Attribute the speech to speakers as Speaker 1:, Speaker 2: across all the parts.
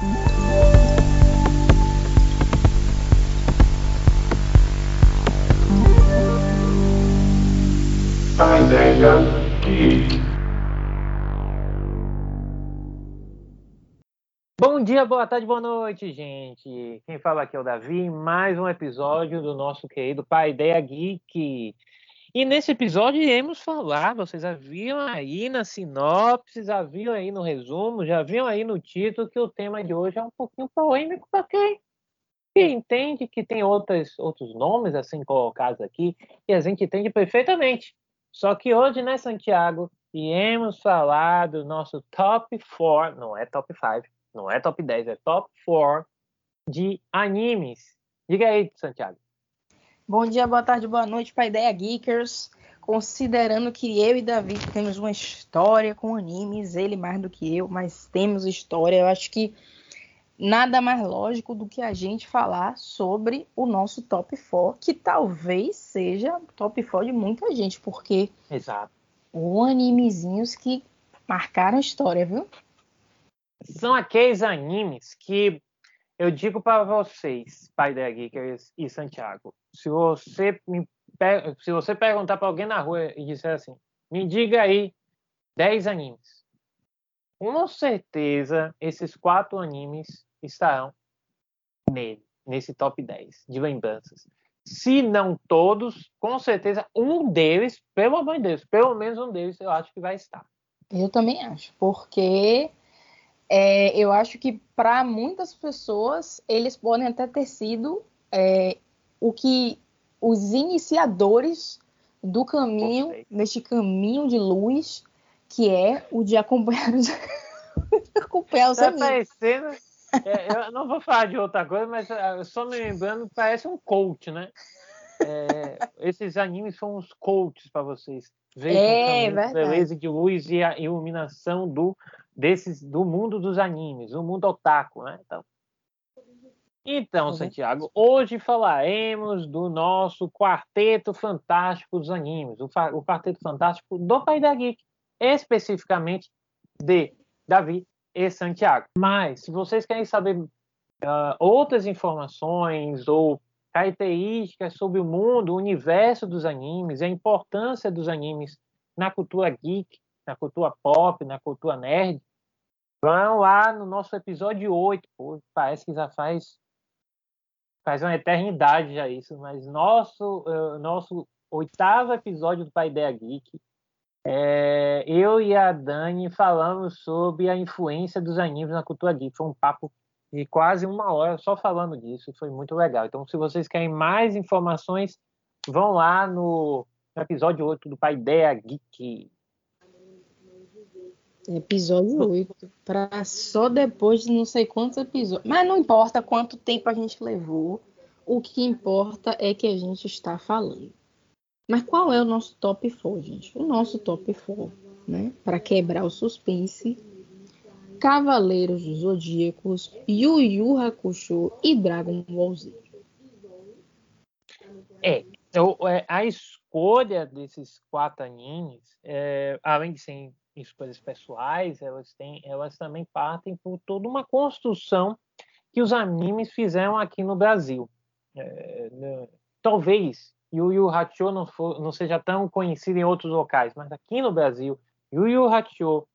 Speaker 1: Ideia Geek.
Speaker 2: Bom dia, boa tarde, boa noite, gente. Quem fala aqui é o Davi, mais um episódio do nosso querido Pai Ideia Geek. E nesse episódio iremos falar, vocês já viram aí na sinopse, já viram aí no resumo, já viram aí no título que o tema de hoje é um pouquinho polêmico para quem que entende que tem outras, outros nomes assim colocados aqui e a gente entende perfeitamente. Só que hoje, né, Santiago, iremos falar do nosso top 4, não é top 5, não é top 10, é top 4 de animes. Diga aí, Santiago.
Speaker 3: Bom dia, boa tarde, boa noite para Ideia Geekers. Considerando que eu e Davi temos uma história com animes, ele mais do que eu, mas temos história, eu acho que nada mais lógico do que a gente falar sobre o nosso top 4, que talvez seja top 4 de muita gente, porque
Speaker 2: Exato.
Speaker 3: o animezinhos que marcaram história, viu?
Speaker 2: São aqueles animes que eu digo para vocês, pai da Geekers e Santiago, se você me se você perguntar para alguém na rua e disser assim, me diga aí 10 animes. Com certeza esses quatro animes estarão nele, nesse top 10 de lembranças. Se não todos, com certeza um deles, pelo amor de Deus, pelo menos um deles eu acho que vai estar.
Speaker 3: Eu também acho, porque é, eu acho que para muitas pessoas eles podem até ter sido é, o que os iniciadores do caminho,
Speaker 2: Perfeito.
Speaker 3: neste caminho de luz, que é o de acompanhar os, acompanhar os
Speaker 2: Tá
Speaker 3: amigos.
Speaker 2: parecendo. é, eu não vou falar de outra coisa, mas ah, só me lembrando, parece um coach, né? É, esses animes são uns coaches para vocês. Vejam
Speaker 3: É,
Speaker 2: caminho, beleza de luz e a iluminação do, desses, do mundo dos animes, o mundo otaku, né? Então, então,
Speaker 3: É
Speaker 2: Santiago, hoje falaremos do nosso quarteto fantástico dos animes, o, o quarteto fantástico do Pai da Geek, especificamente de Davi e Santiago. Mas, se vocês querem saber ah, outras informações ou características sobre o mundo, o universo dos animes, a importância dos animes na cultura geek, na cultura pop, na cultura nerd, vão lá no nosso episódio 8. Pô, parece que já faz faz uma eternidade já isso, mas nosso eh, nosso oitavo episódio do Pai Ideia Geek, é, eu e a Dani falamos sobre a influência dos animes na cultura geek. Foi um papo de quase uma hora só falando disso, foi muito legal. Então, se vocês querem mais informações, vão lá no, episódio 8 do Pai Ideia Geek.
Speaker 3: Episódio 8. Para só depois de não sei quantos episódios. Mas não importa quanto tempo a gente levou. O que importa é que a gente está falando. Mas qual é o nosso top 4, gente? O nosso top 4, né? Para quebrar o suspense. Cavaleiros dos Zodíacos, Yu Yu Hakusho e Dragon Ball Z.
Speaker 2: É, eu- é, a escolha desses quatro animes, é, além de serem escolhas pessoais, elas, têm, elas também partem por toda uma construção que os animes fizeram aqui no Brasil. É, né, talvez Yu Yu Hakusho não, for- não seja tão conhecido em outros locais, mas aqui no Brasil, Yu Yu Hakusho,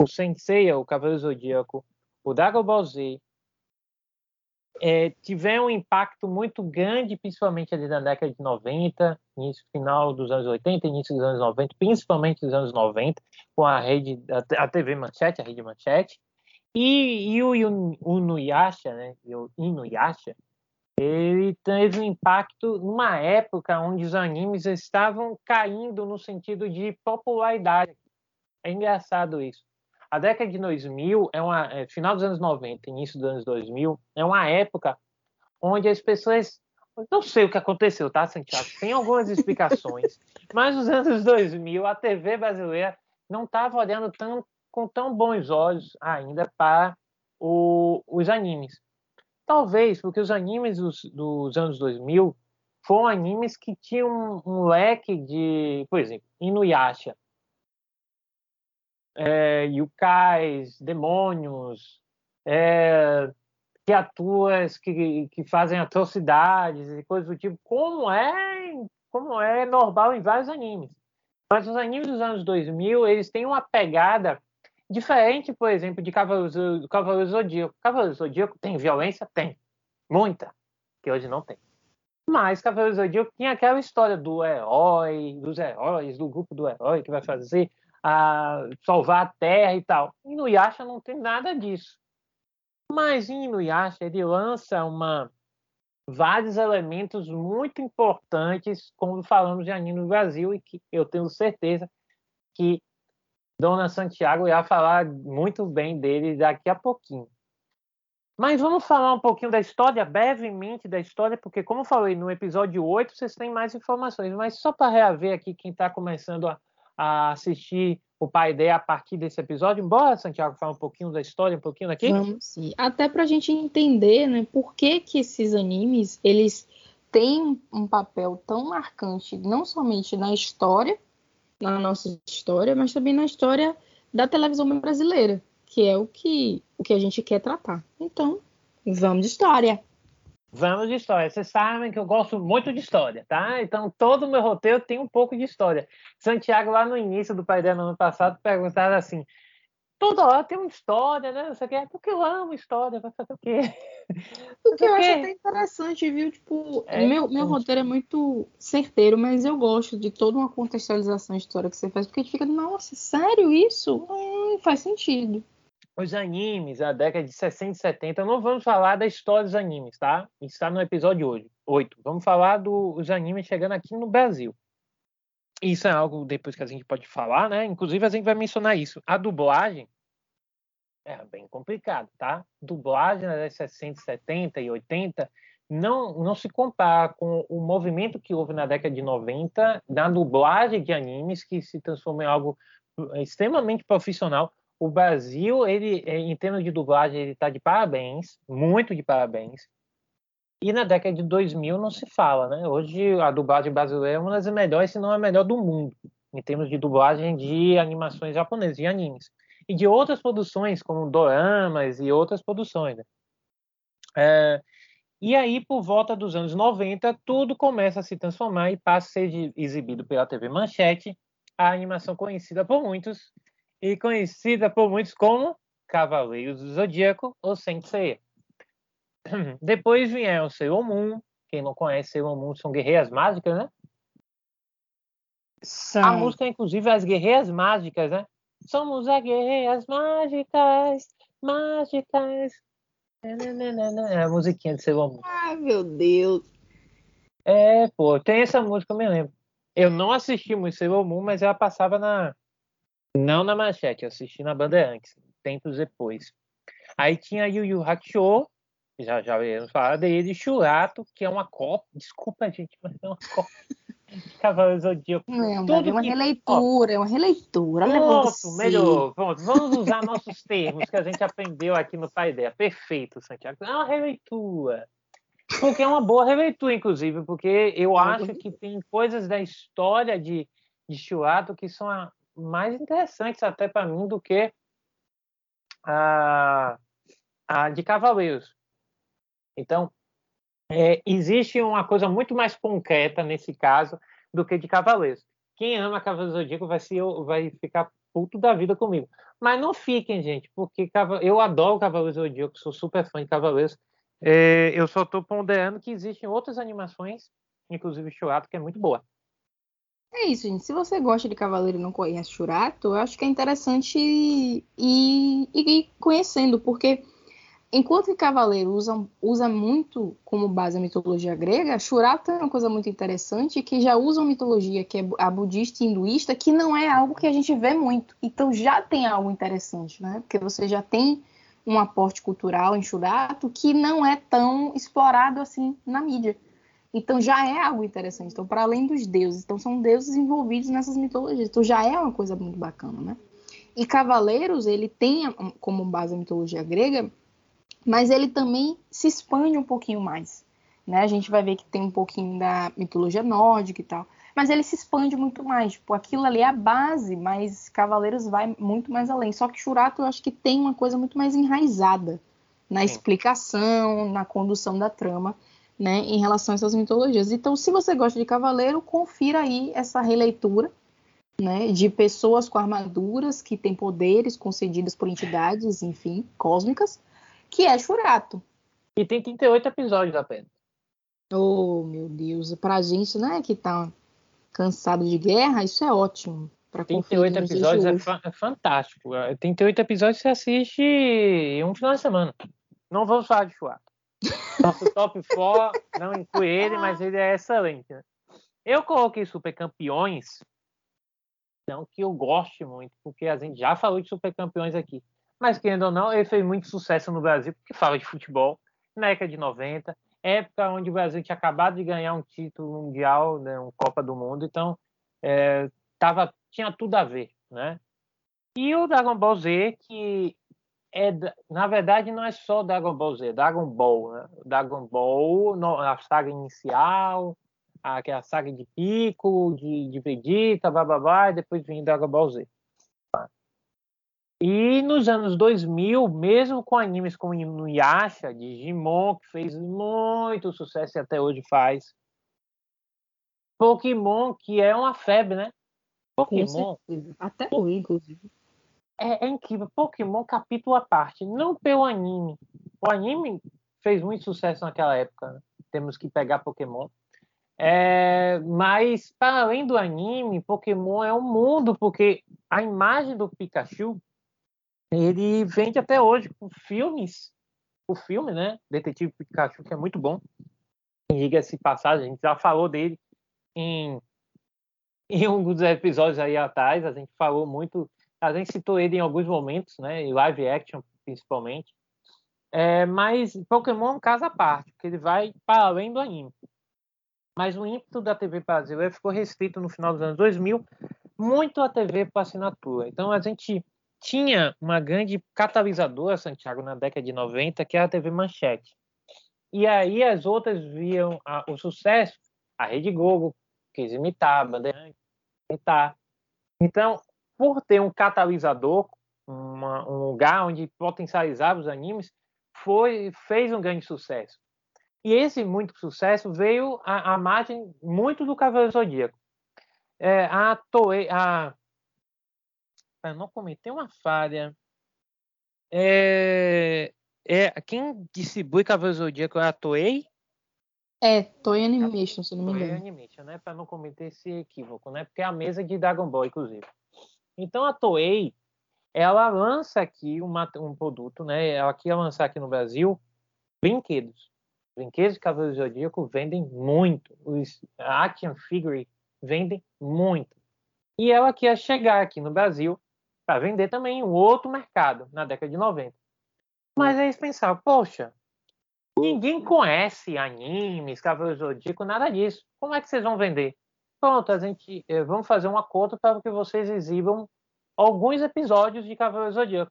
Speaker 2: o Sensei, o Cavaleiro Zodíaco, o Dragon Ball Z, é, tiveram um impacto muito grande, principalmente ali na década de 90, início final dos anos 80, início dos anos 90, principalmente dos anos 90, com a rede, a, TV Manchete, a rede Manchete, e, e o, o Inuyasha, né, o Inuyasha, ele teve um impacto numa época onde os animes estavam caindo no sentido de popularidade. É engraçado isso. A década de 2000 é uma é, final dos anos 90, início dos anos 2000, é uma época onde as pessoas não sei o que aconteceu, tá, Santiago? Tem algumas explicações, mas nos anos 2000 a TV brasileira não estava olhando tão, com tão bons olhos ainda para o- os animes. Talvez porque os animes dos, dos anos 2000 foram animes que tinham um, um leque de, por exemplo, Inuyasha, é, yukais, demônios, é, criaturas que, que fazem atrocidades e coisas do tipo, como é, como é normal em vários animes. Mas os animes dos anos 2000, eles têm uma pegada diferente, por exemplo, de Cavaleiros, do Zodíaco. Cavaleiro Zodíaco tem violência? Tem. Muita. Que hoje não tem. Mas Cavaleiro Zodíaco tinha aquela história do herói, dos heróis, do grupo do herói que vai fazer a salvar a Terra e tal. E no Yasha não tem nada disso. Mas em Inuyasha ele lança uma vários elementos muito importantes quando falamos de anime no Brasil e que eu tenho certeza que Dona Santiago ia falar muito bem dele daqui a pouquinho. Mas vamos falar um pouquinho da história, brevemente da história, porque, como eu falei no episódio 8, vocês têm mais informações. Mas só para reaver aqui quem está começando a, a, assistir o Pai Ideia a partir desse episódio, embora Santiago fale um pouquinho da história, um pouquinho daqui.
Speaker 3: Vamos sim. Até para a gente entender né, por que, que esses animes eles têm um papel tão marcante, não somente na história, na nossa história, mas também na história da televisão brasileira que é o que, o que a gente quer tratar. Então, vamos de história.
Speaker 2: Vamos de história. Vocês sabem que eu gosto muito de história, tá? Então, todo o meu roteiro tem um pouco de história. Santiago, lá no início do Pai no ano passado, perguntava assim: toda hora tem uma história, né? Você quer? Porque eu amo história, vai fazer o quê?
Speaker 3: O que eu acho até interessante, viu? Tipo, é, meu, meu roteiro é muito certeiro, mas eu gosto de toda uma contextualização de história que você faz, porque a gente fica, nossa, sério isso? Hum, faz sentido
Speaker 2: os animes da década de 60 e 70, não vamos falar da história dos animes, tá? Está no episódio hoje, 8. Vamos falar dos animes chegando aqui no Brasil. Isso é algo depois que a gente pode falar, né? Inclusive a gente vai mencionar isso. A dublagem é bem complicado, tá? Dublagem das década 60, 70 e 80 não, não se compara com o movimento que houve na década de 90 na dublagem de animes, que se transformou em algo extremamente profissional o Brasil, ele, é, em termos de dublagem, ele está de parabéns, muito de parabéns. E na década de 2000 não se fala, né? Hoje a dublagem brasileira é uma das melhores, se não a melhor do mundo, em termos de dublagem de animações japonesas, de animes. E de outras produções, como doramas e outras produções. Né? É, e aí, por volta dos anos 90, tudo começa a se transformar e passa a ser exibido pela TV Manchete, a animação conhecida por muitos e conhecida por muitos como Cavaleiros do Zodíaco ou Sensei. Depois vieram Sailor Moon. Quem não conhece Sailor Moon são guerreiras mágicas, né? São. A música, inclusive, é as guerreiras mágicas, né? Somos as guerreiras mágicas, mágicas. É a musiquinha de Sailor Moon.
Speaker 3: Ai, meu Deus.
Speaker 2: É, pô, tem essa música, eu me lembro. Eu não assisti muito Sailor Moon, mas ela passava na, não na manchete, eu assisti na Bandeirantes, tempos depois. Aí tinha Yu Yu Hakusho, já já iremos falar dele, Churato, que é uma copa, desculpa gente, mas é uma copa Cavaleiro Zodíaco.
Speaker 3: Não, Tudo é uma que... releitura, é uma releitura.
Speaker 2: Pronto, melhor. Pronto, vamos usar nossos termos que a gente aprendeu aqui no Pai Ideia. Perfeito, Santiago. É uma releitura. Porque é uma boa releitura, inclusive, porque eu acho que tem coisas da história de, de Churato que são a, mais interessantes até para mim do que a, a de Cavaleiros. Então, é, existe uma coisa muito mais concreta nesse caso do que de Cavaleiros. Quem ama Cavaleiros Zodíaco vai, vai ficar puto da vida comigo. Mas não fiquem, gente, porque eu adoro Cavaleiros Zodíaco, sou super fã de Cavaleiros. É, eu só estou ponderando que existem outras animações, inclusive Churato, que é muito boa.
Speaker 3: É isso, gente. Se você gosta de Cavaleiro e não conhece Churato, eu acho que é interessante ir, ir, conhecendo, porque enquanto que Cavaleiro usa, usa muito como base a mitologia grega, Churato é uma coisa muito interessante que já usa uma mitologia que é a budista e hinduísta, que não é algo que a gente vê muito. Então já tem algo interessante, né? Porque você já tem um aporte cultural em Churato que não é tão explorado assim na mídia. Então já é algo interessante. Então, para além dos deuses, então são deuses envolvidos nessas mitologias. Então já é uma coisa muito bacana, né? E Cavaleiros, ele tem como base a mitologia grega, mas ele também se expande um pouquinho mais. Né? A gente vai ver que tem um pouquinho da mitologia nórdica e tal, mas ele se expande muito mais. Tipo, aquilo ali é a base, mas Cavaleiros vai muito mais além. Só que Churato eu acho que tem uma coisa muito mais enraizada na explicação, na condução da trama, né, em relação a essas mitologias. Então, se você gosta de Cavaleiro, confira aí essa releitura, né, de pessoas com armaduras que têm poderes concedidos por entidades, enfim, cósmicas, que é Churato.
Speaker 2: E tem 38 episódios apenas.
Speaker 3: Oh, meu Deus, pra gente, né, que tá cansado de guerra, isso é ótimo.
Speaker 2: 38 episódios é, fa é, fantástico. 38 episódios você assiste em um final de semana. Não vamos falar de Chuato. Nosso top 4 não inclui ele, mas ele é excelente. Né? Eu coloquei Super Campeões, não que eu goste muito, porque a gente já falou de Super Campeões aqui. Mas, querendo ou não, ele fez muito sucesso no Brasil, porque fala de futebol, na década de 90, época onde o Brasil tinha acabado de ganhar um título mundial, né, um Copa do Mundo, então é, tava, tinha tudo a ver, né? E o Dragon Ball Z, que é, na verdade, não é só Dragon Ball Z, Dragon Ball, né? Dragon Ball, a saga inicial, aquela saga de Pico, de, de Vegeta, bababá, e depois vem Dragon Ball Z. E nos anos 2000, mesmo com animes como Inuyasha, Digimon, que fez muito sucesso e até hoje faz. Pokémon, que é uma febre, né?
Speaker 3: Pokémon. Até hoje, inclusive.
Speaker 2: É, é, incrível. Pokémon, capítulo à parte. Não pelo anime. O anime fez muito sucesso naquela época. Né? Temos que pegar Pokémon. É, mas, para além do anime, Pokémon é um mundo, porque a imagem do Pikachu ele vende até hoje com filmes. O filme, né? Detetive Pikachu, que é muito bom. Diga-se passagem, a gente já falou dele em, em um dos episódios aí atrás. A gente falou muito, a gente citou ele em alguns momentos, né? Em live action, principalmente. É, mas Pokémon é um caso à parte, porque ele vai para além do anime. Mas o ímpeto da TV brasileira ficou restrito no final dos anos 2000 muito à TV por assinatura. Então a gente tinha uma grande catalisadora, Santiago, na década de 90, que era a TV Manchete. E aí as outras viam a, o sucesso, a Rede Globo quis imitar, a Bandeirante imitar. Então, por ter um catalisador, uma, um lugar onde potencializava os animes, foi fez um grande sucesso. E esse muito sucesso veio à, à margem muito do Cavaleiro Zodíaco. É, a, Toei, a para não cometer uma falha, é, é quem distribui Cavaleiro Zodíaco é a Toei?
Speaker 3: É, Toei Animation, se não me engano.
Speaker 2: Toei Animation, né? Para não cometer esse equívoco, né? Porque é a mesa de Dragon Ball, inclusive. Então a Toei, ela lança aqui uma, um produto, né? Ela quer lançar aqui no Brasil brinquedos. Brinquedos de Cavaleiro Zodíaco vendem muito. Os action figure vendem muito. E ela quer chegar aqui no Brasil para vender também um outro mercado na década de 90. Mas aí você pensava, poxa, ninguém conhece animes, Cavaleiro Zodíaco, nada disso. Como é que vocês vão vender? Pronto, a gente eh, vamos fazer um acordo para que vocês exibam alguns episódios de Cavaleiro Zodíaco.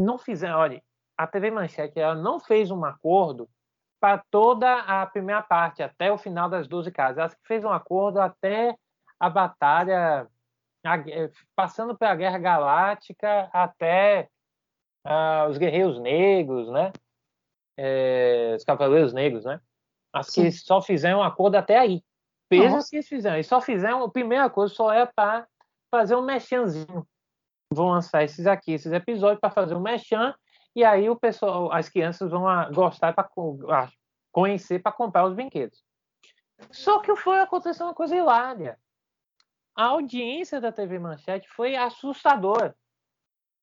Speaker 2: Não fizeram, olha, a TV Manchete ela não fez um acordo para toda a primeira parte, até o final das 12 casas. Ela fez um acordo até a batalha eh, passando pela Guerra Galáctica até uh, os Guerreiros Negros, né? É, os Cavaleiros Negros, né? Mas que só fizeram um acordo até aí. Que eles fizeram. Eles só fizeram, a primeira coisa só é para fazer um mechanzinho. Vão lançar esses aqui, esses episódios, para fazer um mechan, e aí o pessoal, as crianças vão gostar para conhecer, para comprar os brinquedos. Só que foi acontecer uma coisa hilária a audiência da TV Manchete foi assustadora,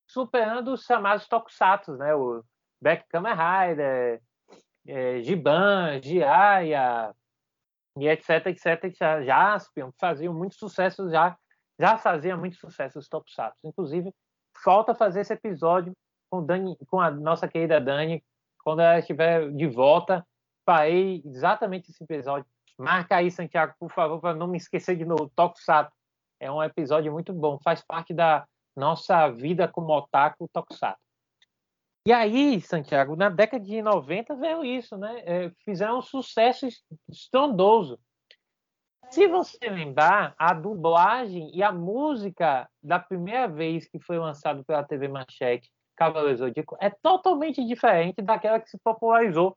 Speaker 2: superando os chamados tokusatsu, né? O Beck Kamen Rider, é, Giban, Jiraiya, e etc, etc, etc. Jaspion, faziam muito sucesso já, já fazia muito sucesso os tokusatsu. Inclusive, falta fazer esse episódio com, Dani, com a nossa querida Dani, quando ela estiver de volta, farei exatamente esse episódio. Marca aí, Santiago, por favor, para não me esquecer de novo. Tokusatsu é um episódio muito bom, faz parte da nossa vida como otaku tokusatsu. E aí, Santiago, na década de 90 veio isso, né? É, fizeram um sucesso estrondoso. Se você lembrar, a dublagem e a música da primeira vez que foi lançado pela TV Manchete, Cavaleiro Zodíaco é totalmente diferente daquela que se popularizou.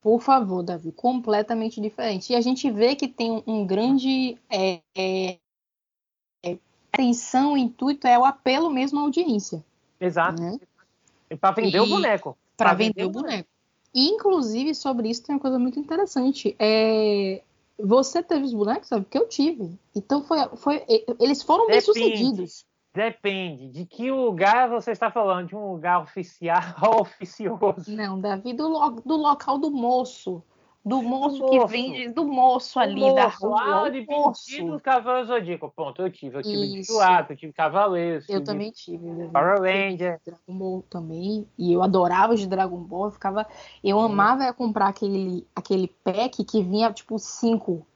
Speaker 3: Por favor, Davi, completamente diferente. E a gente vê que tem um grande é, é, é, atenção, intuito, é o apelo mesmo à audiência.
Speaker 2: Exato. Né? Para vender e... o boneco.
Speaker 3: Para vender, vender, o boneco. boneco. E, inclusive, sobre isso tem uma coisa muito interessante. É, você teve os bonecos, sabe? Porque eu tive. Então foi, foi eles foram bem sucedidos.
Speaker 2: Depende de que lugar você está falando, de um lugar oficial ou oficioso.
Speaker 3: Não, Davi, do, lo, do local do moço. Do moço, do que vende, do moço ali moço, da rua.
Speaker 2: Ah, de moço. Cavaleiro Zodíaco. Ponto, eu tive. Eu tive Isso. eu tive Cavaleiros.
Speaker 3: Eu tive também tive.
Speaker 2: Power Ranger.
Speaker 3: Dragon Ball também. E eu adorava os de Dragon Ball. Eu ficava. Eu hum. amava comprar aquele, aquele pack que vinha, tipo, cinco.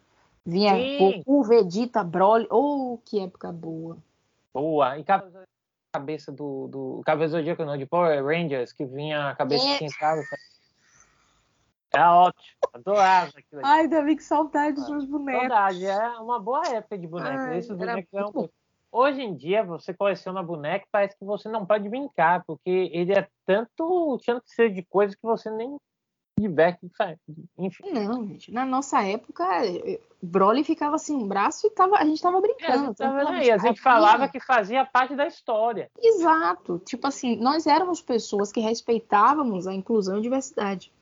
Speaker 3: Vinha Sim. Goku, Vegeta, Broly. Oh, que época boa.
Speaker 2: Boa. E cabeça do, do cabeça Zodíaco não, de Power Rangers, que vinha a cabeça é. pintada. Era ótimo, adorava aquilo.
Speaker 3: Ai, Davi, que saudade dos meus bonecos.
Speaker 2: Saudade, é uma boa época de bonecos. Ai, Esses bonecos eram... Hoje em dia, você coleciona boneco, parece que você não pode brincar, porque ele é tanto ser de coisas que você nem diverte, enfim.
Speaker 3: Não, gente, na nossa época, Broly ficava assim, um braço e tava, a gente tava brincando. É, a gente,
Speaker 2: tava aí, a gente falava que fazia parte da história.
Speaker 3: Exato. Tipo assim, nós éramos pessoas que respeitávamos a inclusão e a diversidade.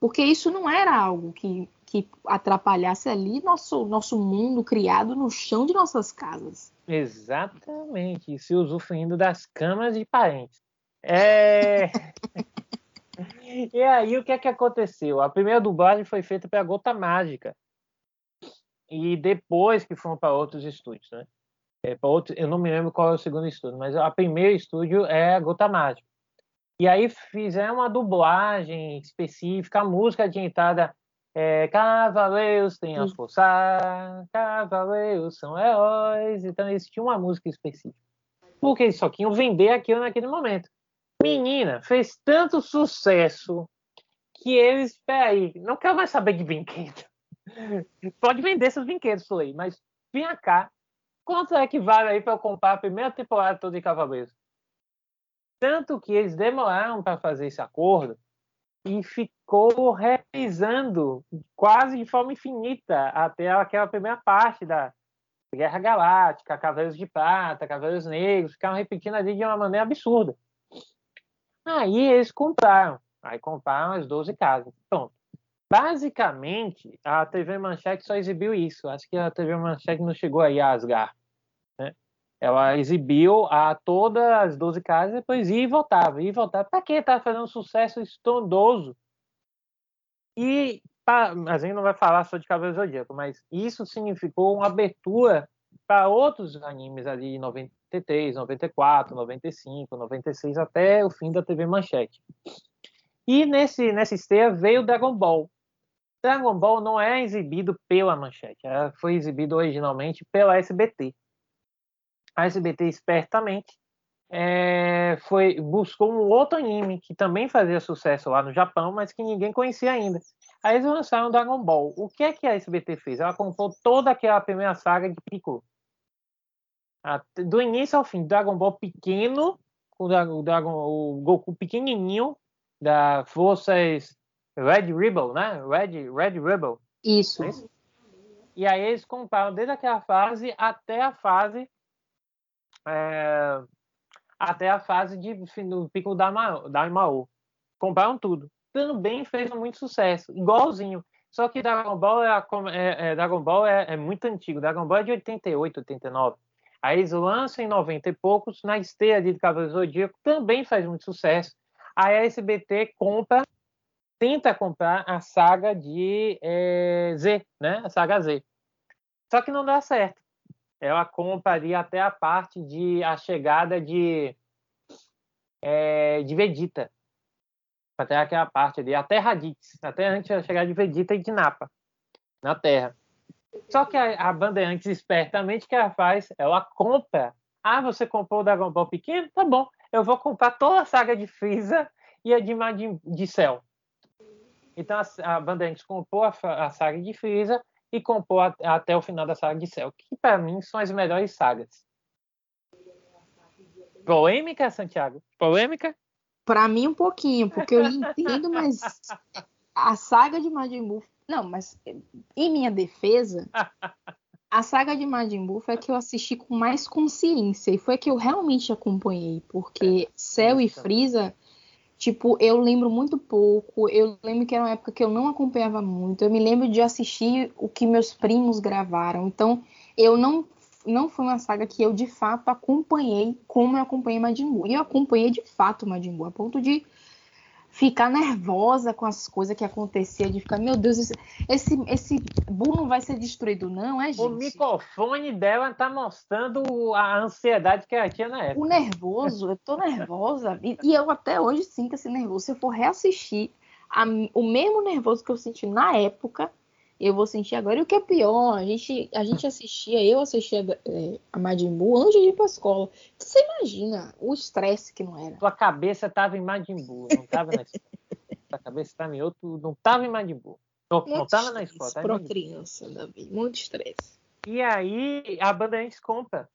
Speaker 3: Porque isso não era algo que, que atrapalhasse ali nosso, nosso mundo criado no chão de nossas casas.
Speaker 2: Exatamente. Se usufruindo das camas de parentes. É. e aí, o que é que aconteceu? A primeira dublagem foi feita pela Gota Mágica. E depois que foram para outros estúdios, né? É, outro, eu não me lembro qual é o segundo estúdio, mas o primeiro estúdio é a Gota Mágica. E aí fizeram uma dublagem específica, a música de entrada é Cavaleiros têm a força, Cavaleiros são heróis. Então eles tinham uma música específica. Porque eles só queriam vender aquilo naquele momento. Menina, fez tanto sucesso que eles, peraí, não quero mais saber de brinquedo. Pode vender seus brinquedos, Flay, mas vem cá. Quanto é que vale aí para eu comprar a primeira temporada toda de Cavaleiros? Tanto que eles demoraram para fazer esse acordo e ficou revisando quase de forma infinita até aquela primeira parte da Guerra Galáctica, Cavaleiros de Prata, Cavaleiros Negros, ficaram repetindo ali de uma maneira absurda. Aí eles compraram. Aí compraram as 12 casas. Pronto. Basicamente, a TV Manchete só exibiu isso. Acho que a TV Manchete não chegou aí a Asgard. Ela exibiu a todas as 12 casas, depois ia e voltava. Ia e voltava. Para que Tá fazendo um sucesso estrondoso? E a gente não vai falar só de Cavaleiro Zodíaco, mas isso significou uma abertura para outros animes ali de 93, 94, 95, 96, até o fim da TV Manchete. E nesse, nessa esteia veio Dragon Ball. Dragon Ball não é exibido pela Manchete, foi exibido originalmente pela SBT. A SBT espertamente é, foi buscou um outro anime que também fazia sucesso lá no Japão, mas que ninguém conhecia ainda. Aí eles lançaram Dragon Ball. O que é que a SBT fez? Ela comprou toda aquela primeira saga de Piccolo do início ao fim, Dragon Ball pequeno, o, Dragon, o Goku pequenininho, da Forças Red Rebel, né? Red, Red Rebel.
Speaker 3: Isso. É isso.
Speaker 2: E aí eles compraram desde aquela fase até a fase é, até a fase de do Pico da, da Imao. Compraram tudo. Também fez muito sucesso, igualzinho. Só que Dragon Ball é, é, é Dragon Ball é, é, muito antigo. Dragon Ball é de 88, 89. Aí eles lançam em 90 e poucos, na esteira de Cavaleiro Zodíaco, também faz muito sucesso. Aí a SBT compra, tenta comprar a saga de é, Z, né? A saga Z. Só que não dá certo. Ela compraria até a parte de a chegada de é, de Vegeta. Até aquela parte ali, até Raditz, até antes da chegada de Vegeta e de Napa na Terra. Só que a, a Bandeirantes, espertamente, que ela faz, ela compra. Ah, você comprou o Dragon Ball pequeno? Tá bom, eu vou comprar toda a saga de Freeza e a de Majin de Cell. Então a, a Bandeirantes comprou a, a, saga de Freeza e comprou a, até o final da saga de Cell, que para mim são as melhores sagas. Polêmica, Santiago? Polêmica?
Speaker 3: Pra mim, um pouquinho, porque eu entendo, mas a saga de Majin Buu. Não, mas em minha defesa, a saga de Majin Buu foi a que eu assisti com mais consciência e foi a que eu realmente acompanhei, porque Cell e Freeza, tipo, eu lembro muito pouco. Eu lembro que era uma época que eu não acompanhava muito. Eu me lembro de assistir o que meus primos gravaram. Então, eu não não foi uma saga que eu de fato acompanhei como eu acompanhei Majin Buu. E eu acompanhei de fato Majin Buu, a ponto de ficar nervosa com as coisas que acontecia, de ficar, meu Deus, esse, esse, não vai ser destruído, não, é, gente?
Speaker 2: O microfone dela tá mostrando a ansiedade que ela tinha na época.
Speaker 3: O nervoso, eu tô nervosa, e, e eu até hoje sinto esse nervoso. Se eu for reassistir a, o mesmo nervoso que eu senti na época, eu vou sentir agora. E o que é pior, a gente, a gente assistia, eu assistia é, a Majin Buu antes de ir pra escola. Você imagina o estresse que não era.
Speaker 2: Tua cabeça tava em Majin Buu, não tava na escola. Tua cabeça tava em outro, não tava em Majin Buu. Não, não tava na escola. Tava
Speaker 3: pra criança, Davi, muito estresse.
Speaker 2: E aí a Bandeirantes compra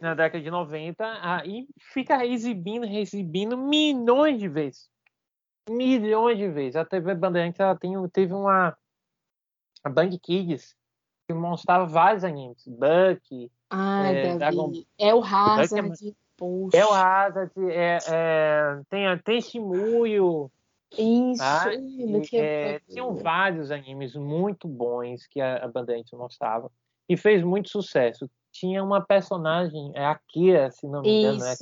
Speaker 2: na década de 90 aí fica exibindo, exibindo milhões de vezes. Milhões de vezes. A TV Bandeirantes ela tem, teve uma a Band Kids, que mostrava vários animes. Buck,
Speaker 3: Ai, é, Dragon... é o Hazard,
Speaker 2: poxa. É o Hazard, é, é, tem, tem Shimuyo.
Speaker 3: Isso,
Speaker 2: tá? é, tinham vários animes muito bons que a, a Bandeirantes mostrava e fez muito sucesso. Tinha uma personagem, é a Kira, se não me engano, é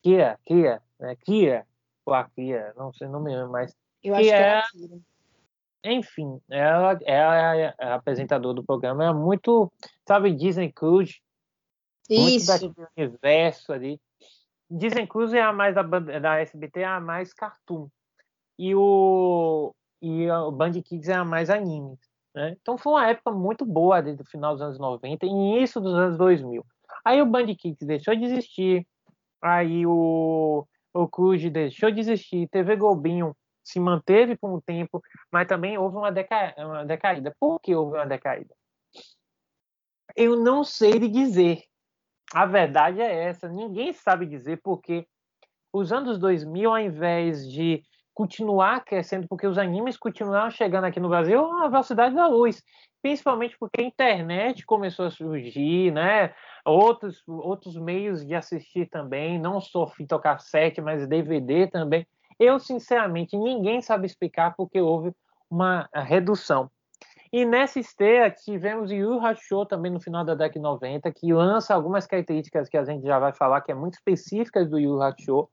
Speaker 2: Kira, Kira, né? Kira, ou a Kira, não sei, não me lembro mais.
Speaker 3: Eu acho que é, a Kira
Speaker 2: enfim, ela, ela é a apresentadora do programa, é muito, sabe, Disney Cruise.
Speaker 3: Isso.
Speaker 2: Muito universo ali. Disney Cruise é a mais da, da SBT, é a mais cartoon. E o, e o Band Kids é a mais anime. Né? Então foi uma época muito boa desde o final dos anos 90 e início dos anos 2000. Aí o Band Kids deixou de existir, aí o, o Cruz deixou de existir, TV Globinho se manteve com o tempo, mas também houve uma, deca... uma decaída. Por que houve uma decaída? Eu não sei lhe dizer. A verdade é essa. Ninguém sabe dizer porque os anos 2000, ao invés de continuar crescendo, porque os animes continuaram chegando aqui no Brasil a velocidade da luz, principalmente porque a internet começou a surgir, né? Outros, outros meios de assistir também, não só fita cassete, mas DVD também. Eu, sinceramente, ninguém sabe explicar porque houve uma redução. E nessa esteira tivemos Yu Hakusho também no final da década de 90, que lança algumas características que a gente já vai falar, que é muito específicas do Yu Hakusho.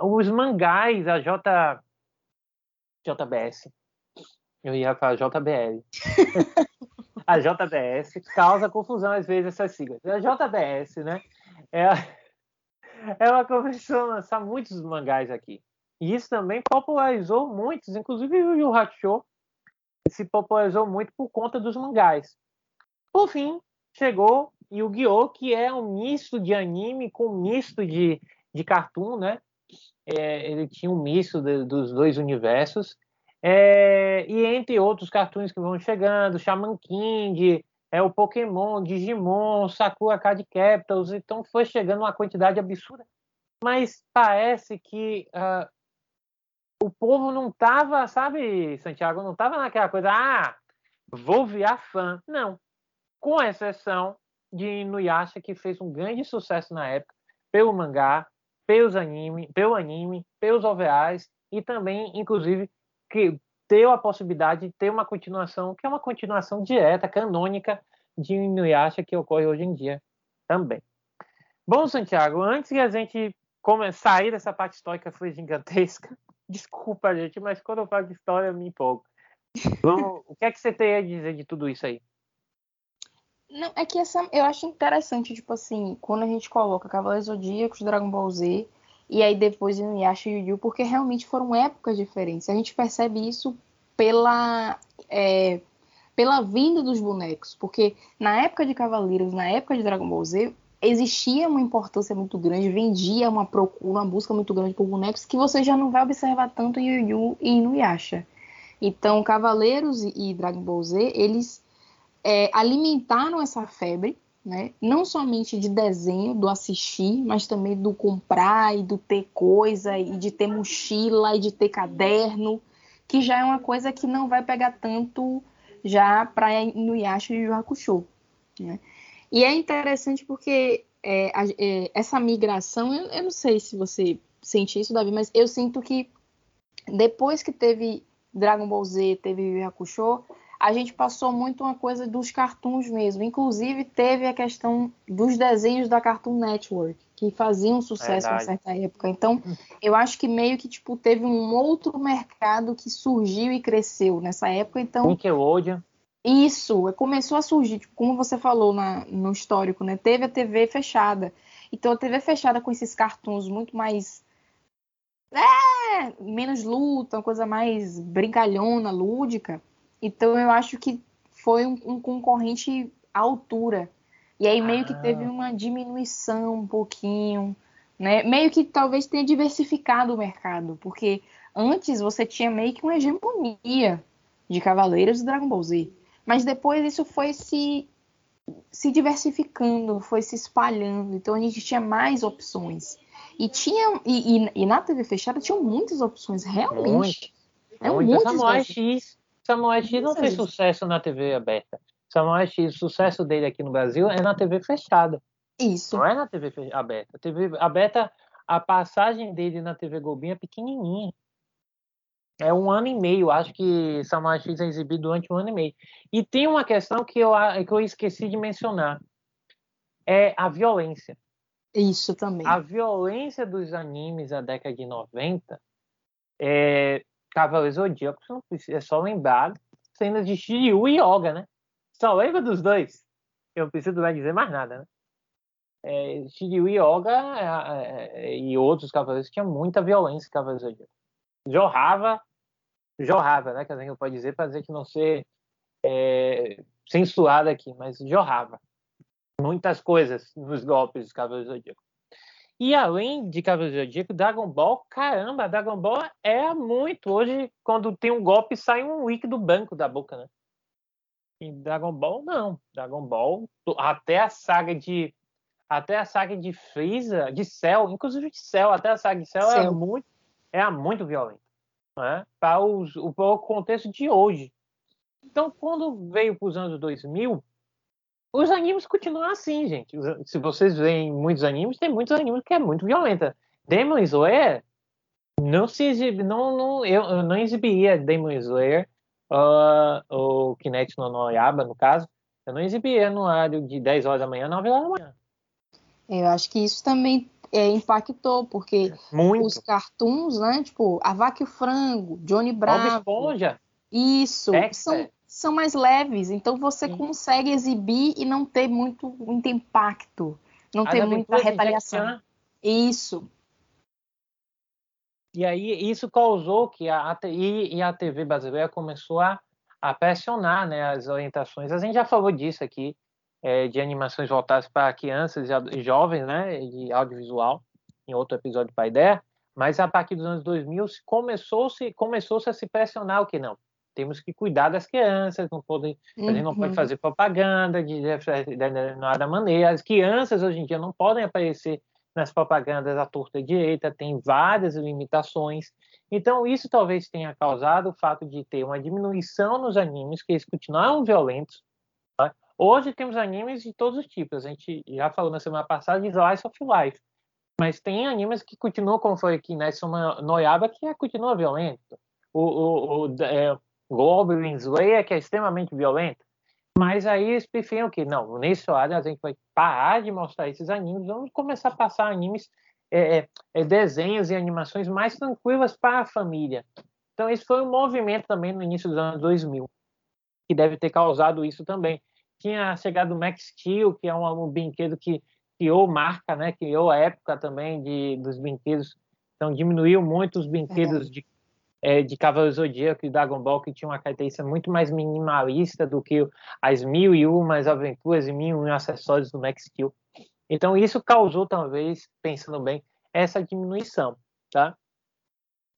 Speaker 2: Os mangás, a J... JBS, eu ia falar JBL. a JBS causa confusão às vezes essas siglas. A JBS, né? Ela, ela começou a lançar muitos mangás aqui. E isso também popularizou muitos, inclusive o Yu Hakusho se popularizou muito por conta dos mangás. Por fim, chegou Yu-Gi-Oh!, que é um misto de anime com misto de, de cartoon, né? É, ele tinha um misto de, dos dois universos. É, e entre outros cartoons que vão chegando, Shaman King, é o Pokémon, Digimon, Sakura Card Capitals, então foi chegando uma quantidade absurda. Mas parece que uh, o povo não tava, sabe, Santiago, não tava naquela coisa, ah, vou virar fã. Não. Com exceção de Inuyasha, que fez um grande sucesso na época, pelo mangá, pelos anime, pelo anime, pelos OVAs e também, inclusive, que deu a possibilidade de ter uma continuação, que é uma continuação direta, canônica de Inuyasha que ocorre hoje em dia também. Bom, Santiago, antes que a gente sair dessa parte histórica foi gigantesca, Desculpa, gente, mas quando eu falo de história eu me empolgo. Vamos, o que é que você tem a dizer de tudo isso aí?
Speaker 3: Não, é que essa, eu acho interessante, tipo assim, quando a gente coloca Cavaleiros Zodíacos, Dragon Ball Z, e aí depois Inuyasha e Yu-Yu, porque realmente foram épocas diferentes. A gente percebe isso pela, é, pela vinda dos bonecos, porque na época de Cavaleiros, na época de Dragon Ball Z, existia uma importância muito grande, vendia uma procura, uma busca muito grande por bonecos que você já não vai observar tanto em Yu Yu e no Yasha. Então, Cavaleiros e Dragon Ball Z, eles é, alimentaram essa febre né? Não somente de desenho, do assistir, mas também do comprar e do ter coisa e de ter mochila e de ter caderno, que já é uma coisa que não vai pegar tanto já para no Yasha e Yu Hakusho, né? E é interessante porque é, é, essa migração, eu, eu, não sei se você sente isso, Davi, mas eu sinto que depois que teve Dragon Ball Z, teve Yu Hakusho, a gente passou muito uma coisa dos cartoons mesmo. Inclusive, teve a questão dos desenhos da Cartoon Network, que faziam sucesso em certa época. Então, eu acho que meio que tipo, teve um outro mercado que surgiu e cresceu nessa época. Então,
Speaker 2: Nickelodeon.
Speaker 3: Isso, começou a surgir, tipo, como você falou na, no histórico, né? Teve a TV fechada. Então, a TV fechada com esses cartoons muito mais. É, menos luta, uma coisa mais brincalhona, lúdica então eu acho que foi um, um concorrente à altura. E aí meio ah. que teve uma diminuição um pouquinho, né? Meio que talvez tenha diversificado o mercado, porque antes você tinha meio que uma hegemonia de Cavaleiros e Dragon Ball Z. Mas depois isso foi se, se diversificando, foi se espalhando. Então a gente tinha mais opções. E tinha e, e, e na TV fechada tinham muitas opções, realmente.
Speaker 2: Muito. É Muito. Samurai X. Samuel X não fez sucesso na TV aberta. Samuel X, o sucesso dele aqui no Brasil é na TV fechada.
Speaker 3: Isso.
Speaker 2: Não é na TV aberta. A TV aberta, a passagem dele na TV Globinho é pequenininha. É um ano e meio. Acho que Samuel X é exibido durante um ano e meio. E tem uma questão que eu, que eu esqueci de mencionar. É a violência.
Speaker 3: Isso também.
Speaker 2: A violência dos animes da década de 90 é, Cavaleiros Zodíacos, é só lembrar cenas de Shiryu e Yoga, né? Só lembra dos dois. Eu não preciso mais dizer mais nada, né? É, Shiryu e Yoga é, é, e outros cavaleiros tinham muita violência Cavaleiros Zodíacos. Jorrava, jorrava, né? Que a gente pode dizer para dizer que não ser é, censurado aqui, mas jorrava. Muitas coisas nos golpes dos Cavaleiros Zodíacos. E além de Cavaleiro Zodíaco, Dragon Ball, caramba, Dragon Ball é muito. Hoje, quando tem um golpe, sai um wiki do banco da boca, né? E Dragon Ball, não. Dragon Ball, até a saga de. Até a saga de Freeza, de Cell, inclusive de Cell, até a saga de Cell, é muito, é muito violenta. Né? Para, os, para o contexto de hoje. Então, quando veio para os anos 2000, os animes continuam assim, gente. Se vocês veem muitos animes, tem muitos animes que é muito violenta. Demon Slayer não se exibe, não, não, eu, não exibiria Demon Slayer uh, ou Kinect no Noyaba, no caso. Eu não exibiria no horário de 10 horas da manhã, 9 horas da manhã.
Speaker 3: Eu acho que isso também é, impactou, porque Muito. os cartoons, né? Tipo, A Vaca e o Frango, Johnny Bravo. Bob
Speaker 2: Esponja.
Speaker 3: Isso. São, são mais leves, então você Sim. consegue exibir e não ter muito, muito impacto, não As ter muita retaliação. Isso.
Speaker 2: E aí isso causou que a, e, a TV brasileira começou a, a pressionar né, as orientações. A gente já falou disso aqui, é, de animações voltadas para crianças e jovens, né, de audiovisual, em outro episódio para a ideia. Mas a partir dos anos 2000 começou-se começou -se a se pressionar o que não temos que cuidar das crianças, não pode, uhum. a gente não pode uhum. fazer propaganda de determinada maneira. As crianças hoje em dia não podem aparecer nas propagandas à torta direita, tem várias limitações. Então, isso talvez tenha causado o fato de ter uma diminuição nos animes, que eles continuaram violentos. Hoje temos animes de todos os tipos. A gente já falou na semana passada de Slice of Life. Mas tem animes que continuam, como foi aqui né, Noiaba, que continua violento. O, o, o é, Goblin Slayer, que é extremamente violento. Mas aí eles preferem o que? Não, nesse horário a gente vai parar de mostrar esses animes, vamos começar a passar animes, é, é, é, desenhos e animações mais tranquilas para a família. Então esse foi um movimento também no início dos anos 2000, que deve ter causado isso também. Tinha chegado o Max Steel, que é um, um brinquedo que criou marca, né? criou a época também de, dos brinquedos. Então diminuiu muito os brinquedos de é, de Cavaleiro Zodíaco e Dragon Ball, que tinha uma característica muito mais minimalista do que as mil e umas aventuras e mil e um acessórios do Max Steel. Então, isso causou, talvez, pensando bem, essa diminuição, tá?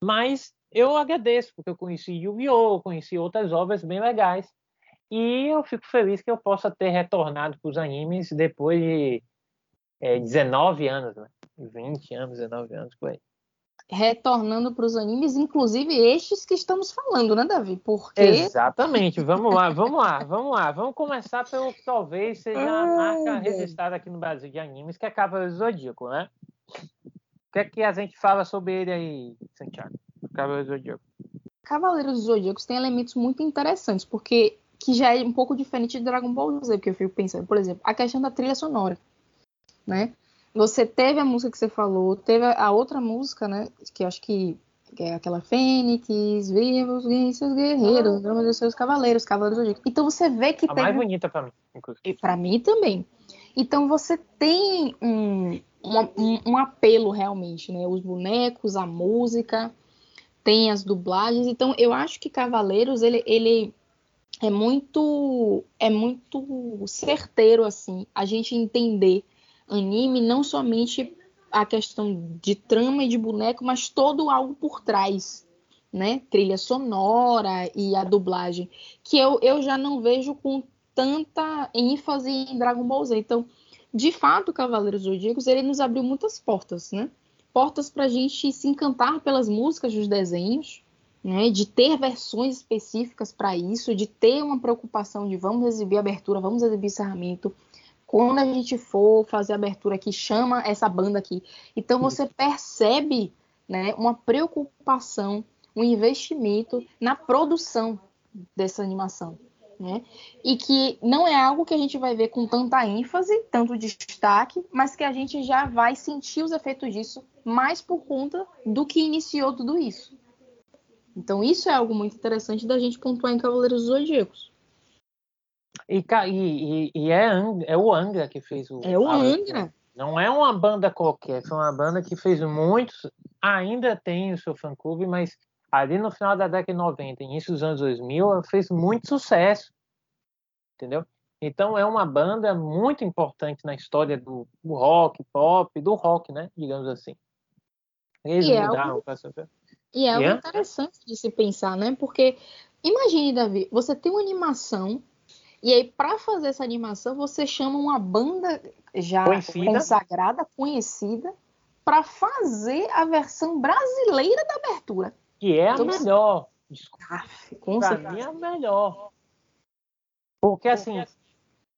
Speaker 2: Mas eu agradeço, porque eu conheci Yu-Gi-Oh!, conheci outras obras bem legais. E eu fico feliz que eu possa ter retornado para os animes depois de é, 19 anos, né? 20 anos, 19 anos, por aí.
Speaker 3: Retornando para os animes, inclusive estes que estamos falando, né, Davi? Porque.
Speaker 2: Exatamente, vamos lá, vamos lá, vamos lá. Vamos começar pelo que talvez seja a marca registrada aqui no Brasil de animes, que é Cavaleiro Zodíaco, né? O que é que a gente fala sobre ele aí, Santiago? Cavaleiro Zodíaco.
Speaker 3: Cavaleiros dos Zodíacos tem elementos muito interessantes, porque que já é um pouco diferente de Dragon Ball Z, porque eu fico pensando, por exemplo, a questão da trilha sonora, né? Você teve a música que você falou, teve a outra música, né? Que eu acho que, é aquela Fênix, viva os seus guerreiros, ah. drama dos seus cavaleiros, cavaleiros zodíacos. Então você vê que
Speaker 2: a
Speaker 3: tem.
Speaker 2: mais bonita para mim, inclusive.
Speaker 3: E para mim também. Então você tem um, um, um apelo realmente, né? Os bonecos, a música, tem as dublagens. Então eu acho que Cavaleiros ele, ele é muito é muito certeiro assim a gente entender anime não somente a questão de trama e de boneco, mas todo algo por trás, né? Trilha sonora e a dublagem, que eu, eu já não vejo com tanta ênfase em Dragon Ball Z. Então, de fato, Cavaleiros Zodíacos, ele nos abriu muitas portas, né? Portas para a gente se encantar pelas músicas dos desenhos, né? De ter versões específicas para isso, de ter uma preocupação de vamos exibir abertura, vamos exibir encerramento, quando a gente for fazer a abertura aqui, chama essa banda aqui. Então você percebe né, uma preocupação, um investimento na produção dessa animação. Né? E que não é algo que a gente vai ver com tanta ênfase, tanto destaque, mas que a gente já vai sentir os efeitos disso mais por conta do que iniciou tudo isso. Então, isso é algo muito interessante da gente pontuar em Cavaleiros Zodíacos.
Speaker 2: E, e, e é, é, o Angra que fez o.
Speaker 3: É o Angra.
Speaker 2: Não é uma banda qualquer, foi uma banda que fez muitos. Ainda tem o seu fã-clube, mas ali no final da década de 90, início dos anos 2000, fez muito sucesso. Entendeu? Então é uma banda muito importante na história do, do rock, pop, do rock, né? Digamos assim.
Speaker 3: Eles e mudaram é algo, E é algo yeah? interessante de se pensar, né? Porque imagine, Davi, você tem uma animação e aí, para fazer essa animação, você chama uma banda já conhecida. consagrada, conhecida, para fazer a versão brasileira da abertura.
Speaker 2: Que é a então, melhor. Desculpa. Para mim é a melhor. Porque, assim,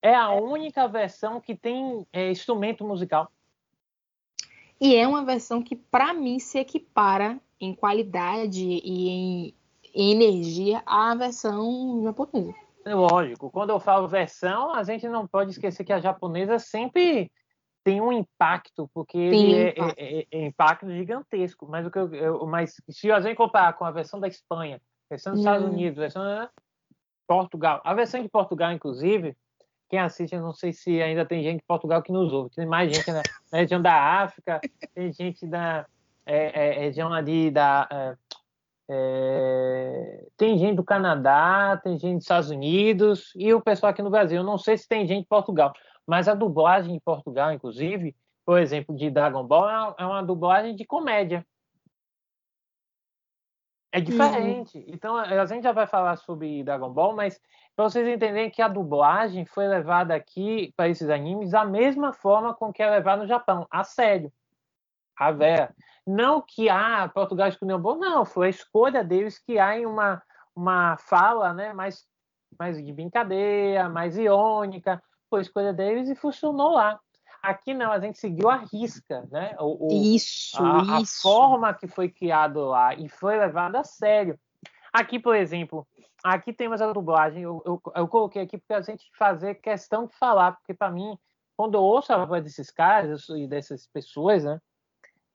Speaker 2: é a única versão que tem é, instrumento musical.
Speaker 3: E é uma versão que, para mim, se equipara em qualidade e em, em energia à versão japonesa.
Speaker 2: Lógico, quando eu falo versão, a gente não pode esquecer que a japonesa sempre tem um impacto, porque ele é, é, é, é, impacto gigantesco. Mas, o que eu, eu, mas se a gente comparar com a versão da Espanha, versão dos Estados Unidos, versão de Portugal, a versão de Portugal, inclusive, quem assiste, eu não sei se ainda tem gente de Portugal que nos ouve, tem mais gente na, na região da África, tem gente da é, é, região ali da é, tem gente do Canadá, tem gente dos Estados Unidos e o pessoal aqui no Brasil. Não sei se tem gente de Portugal, mas a dublagem em Portugal, inclusive, por exemplo, de Dragon Ball, é uma é dublagem de comédia. É diferente. Uhum. Então, a gente já vai falar sobre Dragon Ball, mas para vocês entenderem que a dublagem foi levada aqui para esses animes da mesma forma com que é levada no Japão, a sério. A Vera. Não que ah, Portugal escolheu bom, não, foi a escolha deles que há em uma, uma fala né, mais, mais de brincadeira, mais irônica, foi a escolha deles e funcionou lá. Aqui não, a gente seguiu a risca, né? O,
Speaker 3: o isso,
Speaker 2: a,
Speaker 3: isso.
Speaker 2: A forma que foi criado lá e foi levado a sério. Aqui, por exemplo, aqui temos a dublagem. Eu, eu, eu coloquei aqui porque a gente fazer questão de falar, porque para mim, quando eu ouço a voz desses caras e dessas pessoas, né?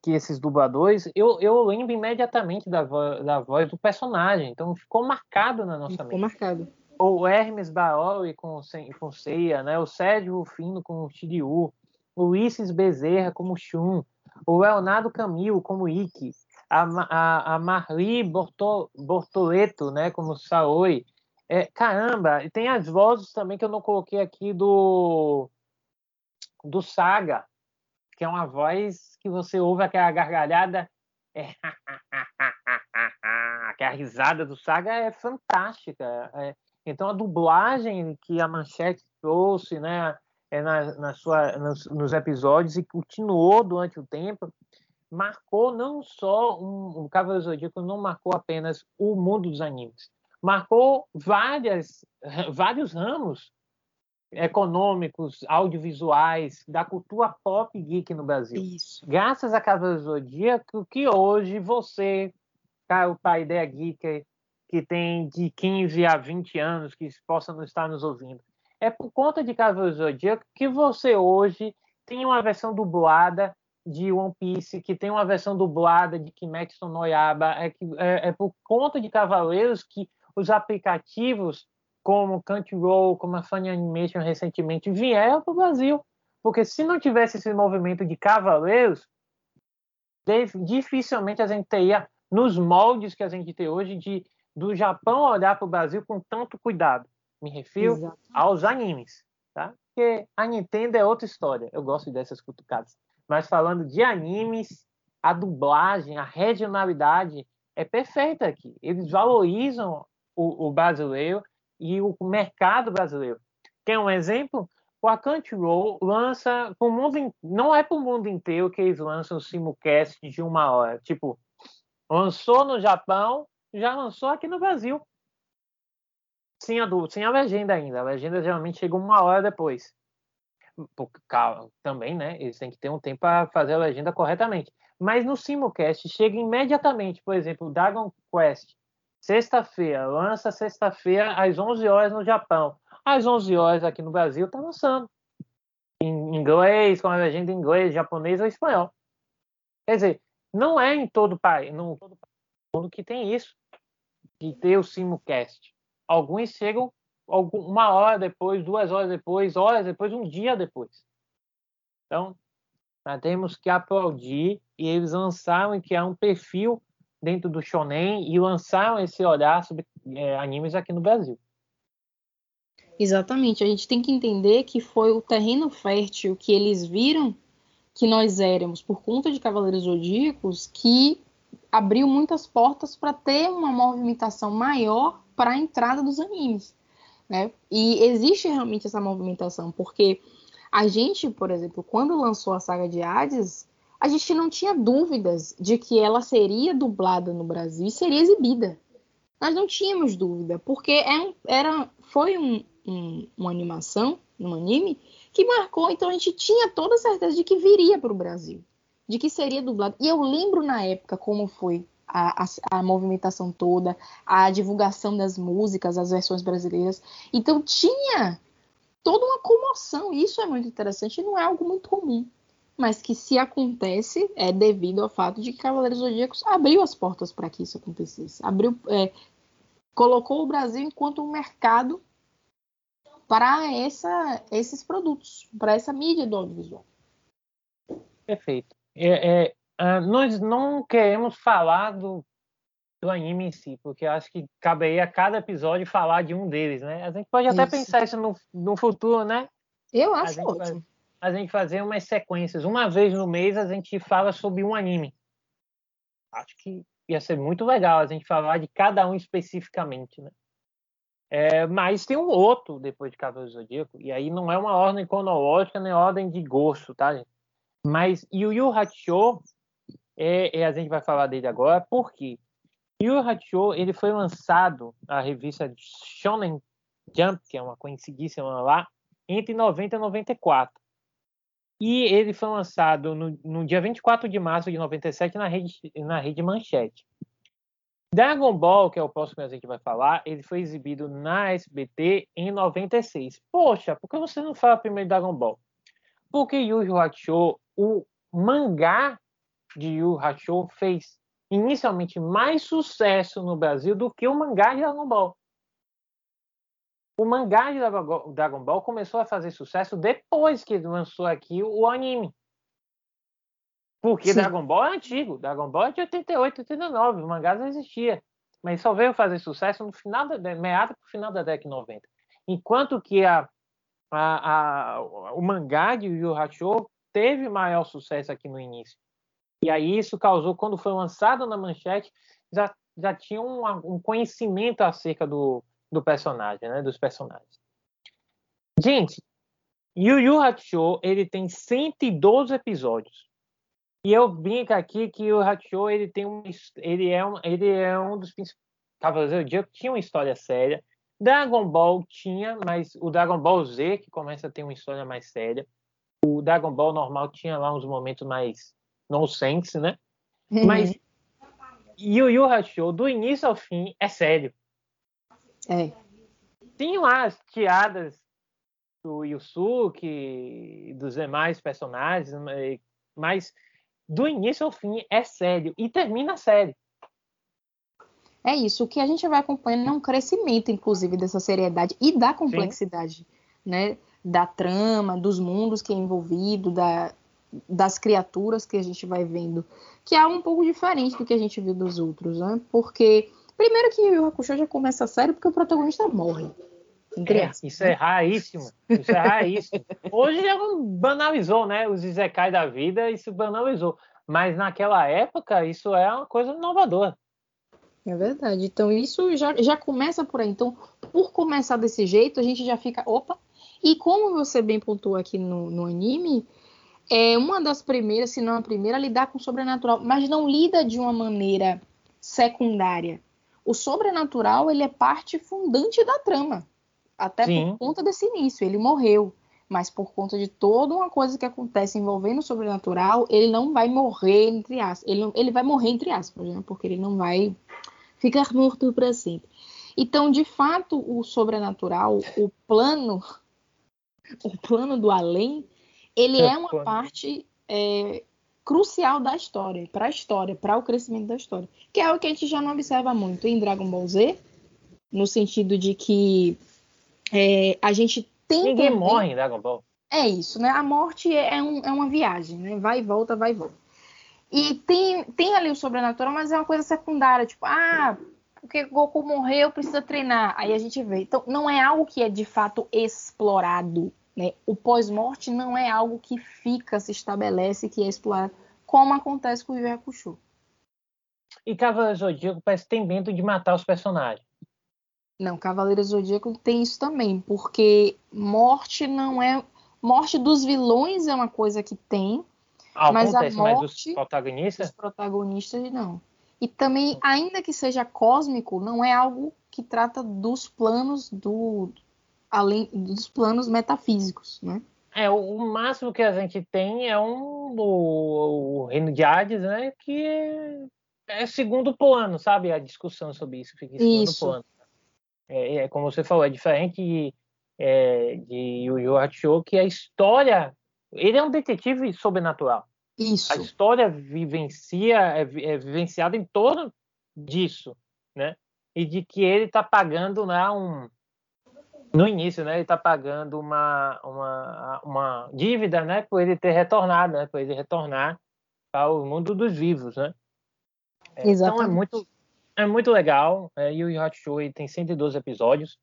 Speaker 2: Que esses dubladores, eu, eu lembro imediatamente da, vo da voz do personagem, então ficou marcado na nossa ficou
Speaker 3: mente. Ficou marcado.
Speaker 2: O Hermes Baroli com, com Seiya, né? o Sérgio Rufino com o Shiryu, o Ulisses Bezerra como Shun, o Leonardo Camilo como Ikki, a, a, a Marli Borto, Bortoleto né? como Saoi. É, caramba, e tem as vozes também que eu não coloquei aqui do do Saga, que é uma voz que você ouve aquela gargalhada, é... risada do Saga é fantástica. É... Então a dublagem que a Manchete trouxe, né, é na, na sua, nos, nos, episódios e continuou durante o tempo, marcou não só um, o Cavaleiro Zodíaco não marcou apenas o mundo dos animes, marcou várias, vários ramos econômicos, audiovisuais, da cultura pop geek no Brasil.
Speaker 3: Isso.
Speaker 2: Graças a Cavaleiro Zodíaco, que hoje você, cara, o pai da geek, que tem de 15 a 20 anos, que possa não estar nos ouvindo, é por conta de Cavaleiro Zodíaco que você hoje tem uma versão dublada de One Piece, que tem uma versão dublada de Kimetsu no Yaiba, é, é, é por conta de Cavaleiros que os aplicativos como Crunchyroll, como a Funny Animation recentemente vieram para o Brasil. Porque se não tivesse esse movimento de cavaleiros, dificilmente a gente teria, nos moldes que a gente tem hoje, de do Japão olhar para o Brasil com tanto cuidado. Me refiro Exato. aos animes, tá? Porque a Nintendo é outra história. Eu gosto dessas cutucadas. Mas falando de animes, a dublagem, a regionalidade é perfeita aqui. Eles valorizam o, o brasileiro e o mercado brasileiro. Quer um exemplo? O a Crunchyroll lança para o mundo, não é para o mundo inteiro que eles lançam o simulcast de uma hora. Tipo, lançou no Japão, já lançou aqui no Brasil. Sem a, sem a legenda ainda. A legenda geralmente chega uma hora depois. Porque, também, né? Eles têm que ter um tempo para fazer a legenda corretamente. Mas no simulcast chega imediatamente. Por exemplo, Dragon Quest Sexta-feira, lança sexta-feira às 11 horas no Japão. Às 11 horas aqui no Brasil está lançando. Em inglês, com a legenda em inglês, japonês ou espanhol. Quer dizer, não é em todo o país, no todo mundo que tem isso, de ter o simulcast. Alguns chegam uma hora depois, duas horas depois, horas depois, um dia depois. Então, nós temos que aplaudir e eles lançaram e criar um perfil dentro do shonen e lançaram esse olhar sobre é, animes aqui no Brasil.
Speaker 3: Exatamente, a gente tem que entender que foi o terreno fértil que eles viram que nós éramos por conta de Cavaleiros Zodíacos que abriu muitas portas para ter uma movimentação maior para a entrada dos animes. Né? E existe realmente essa movimentação, porque a gente, por exemplo, quando lançou a saga de Hades, a gente não tinha dúvidas de que ela seria dublada no Brasil e seria exibida. Nós não tínhamos dúvida, porque é era, foi um, um, uma animação, um anime, que marcou, então a gente tinha toda certeza de que viria para o Brasil, de que seria dublado. E eu lembro na época como foi a, a, a, movimentação toda, a divulgação das músicas, as versões brasileiras. Então tinha toda uma comoção. Isso é muito interessante não é algo muito comum mas que se acontece é devido ao fato de que Cavaleiros Zodíacos abriu as portas para que isso acontecesse. Abriu, é, colocou o Brasil enquanto um mercado para esses produtos, para essa mídia do audiovisual.
Speaker 2: Perfeito. É, é, uh, nós não queremos falar do, do anime em si, porque acho que caberia a cada episódio falar de um deles, né? A gente pode até isso. pensar isso no, no futuro, né?
Speaker 3: Eu acho ótimo.
Speaker 2: A gente fazer umas sequências. Uma vez no mês a gente fala sobre um anime. Acho que ia ser muito legal a gente falar de cada um especificamente, né? É, mas tem um outro depois de Cavaleiro Zodíaco, e aí não é uma ordem cronológica nem ordem de gosto, tá, gente? Mas Yu Yu Hakusho, é, é, a gente vai falar dele agora, porque Yu Yu Hakusho, ele foi lançado, a revista Shonen Jump, que é uma conhecidíssima lá, entre 90 e 94. E ele foi lançado no, no dia 24 de março de 97 na rede, na rede Manchete. Dragon Ball, que é o próximo que a gente vai falar, ele foi exibido na SBT em 96. Poxa, por que você não fala primeiro Dragon Ball? Porque Yu Yu Hakusho, o mangá de Yu Hakusho fez inicialmente mais sucesso no Brasil do que o mangá de Dragon Ball o mangá de Dragon Ball começou a fazer sucesso depois que lançou aqui o anime. Porque Sim. Dragon Ball é antigo. Dragon Ball é de 88, 89. O mangá já existia. Mas só veio fazer sucesso no final da meada para o final da década de 90. Enquanto que a, a, a, o mangá de Yu Hakusho teve maior sucesso aqui no início. E aí isso causou, quando foi lançado na manchete, já, já tinha um, um conhecimento acerca do, do personagem, né? Dos personagens. Gente, Yu Yu Hakusho, ele tem 112 episódios. E eu brinco aqui que o Hakusho, ele tem um ele é um, ele é um dos principais Cavaleiros do Zodíaco tinha uma história séria. Dragon Ball tinha, mas o Dragon Ball Z que começa a ter uma história mais séria. O Dragon Ball normal tinha lá uns momentos mais nonsense, né? Uhum. Mas Yu Yu Hakusho, do início ao fim, é sério.
Speaker 3: É.
Speaker 2: Lá as tiadas do Yusuke, dos demais personagens, mas do início ao fim é sério e termina sério.
Speaker 3: É isso, o que a gente vai acompanhando é um crescimento, inclusive, dessa seriedade e da complexidade, Sim. né? Da trama, dos mundos que é envolvido, da, das criaturas que a gente vai vendo, que é um pouco diferente do que a gente viu dos outros, né? Porque, primeiro que o Hakusho já começa sério porque o protagonista morre.
Speaker 2: É, isso é raríssimo. Isso é raríssimo. Hoje já banalizou, né? Os Izekai da vida, isso banalizou. Mas naquela época, isso é uma coisa inovadora.
Speaker 3: É verdade. Então, isso já, já começa por aí. Então, por começar desse jeito, a gente já fica. Opa! E como você bem pontuou aqui no, no anime, é uma das primeiras, se não a primeira, a lidar com o sobrenatural, mas não lida de uma maneira secundária. O sobrenatural ele é parte fundante da trama, até Sim. por conta desse início. Ele morreu, mas por conta de toda uma coisa que acontece envolvendo o sobrenatural, ele não vai morrer entre aspas. Ele, ele vai morrer entre aspas, né? porque ele não vai ficar morto para sempre. Então, de fato, o sobrenatural, o plano, o plano do além, ele é, é uma parte é, crucial da história, para a história, para o crescimento da história. Que é o que a gente já não observa muito em Dragon Ball Z, no sentido de que é, a gente tem.
Speaker 2: Ninguém também... morre em Dragon Ball.
Speaker 3: É isso, né? A morte é, um, é uma viagem, né? Vai e volta, vai e volta. E tem, tem ali o sobrenatural, mas é uma coisa secundária, tipo, ah, porque Goku morreu, precisa treinar. Aí a gente vê. Então, não é algo que é de fato explorado né? O pós-morte não é algo que fica, se estabelece, que é explorado, como acontece com o Yu Hakusho.
Speaker 2: E Cavaleiro Zodíaco parece que tem medo de matar os personagens.
Speaker 3: Não, Cavaleiro Zodíaco tem isso também, porque morte não é. Morte dos vilões é uma coisa que tem,
Speaker 2: ah, mas acontece, a morte mas os protagonistas?
Speaker 3: Os protagonistas não. E também, ainda que seja cósmico, não é algo que trata dos planos do, além dos planos metafísicos, né?
Speaker 2: É, o, máximo que a gente tem é um o, o reino de Hades, né? Que é, é, segundo plano, sabe? A discussão sobre isso fica em segundo isso. plano. É, é, como você falou, é diferente de, é, de Yu Yu Hakusho, que a história... Ele é um detetive sobrenatural.
Speaker 3: Isso.
Speaker 2: A história vivencia, é, é vivenciada em torno disso, né? E de que ele está pagando lá um no início, né, ele está pagando uma, uma, uma dívida, né, por ele ter retornado, né, por ele retornar ao mundo dos vivos, né. É, então é muito, é muito legal. É, Yu Yu Hakusho tem 112 episódios.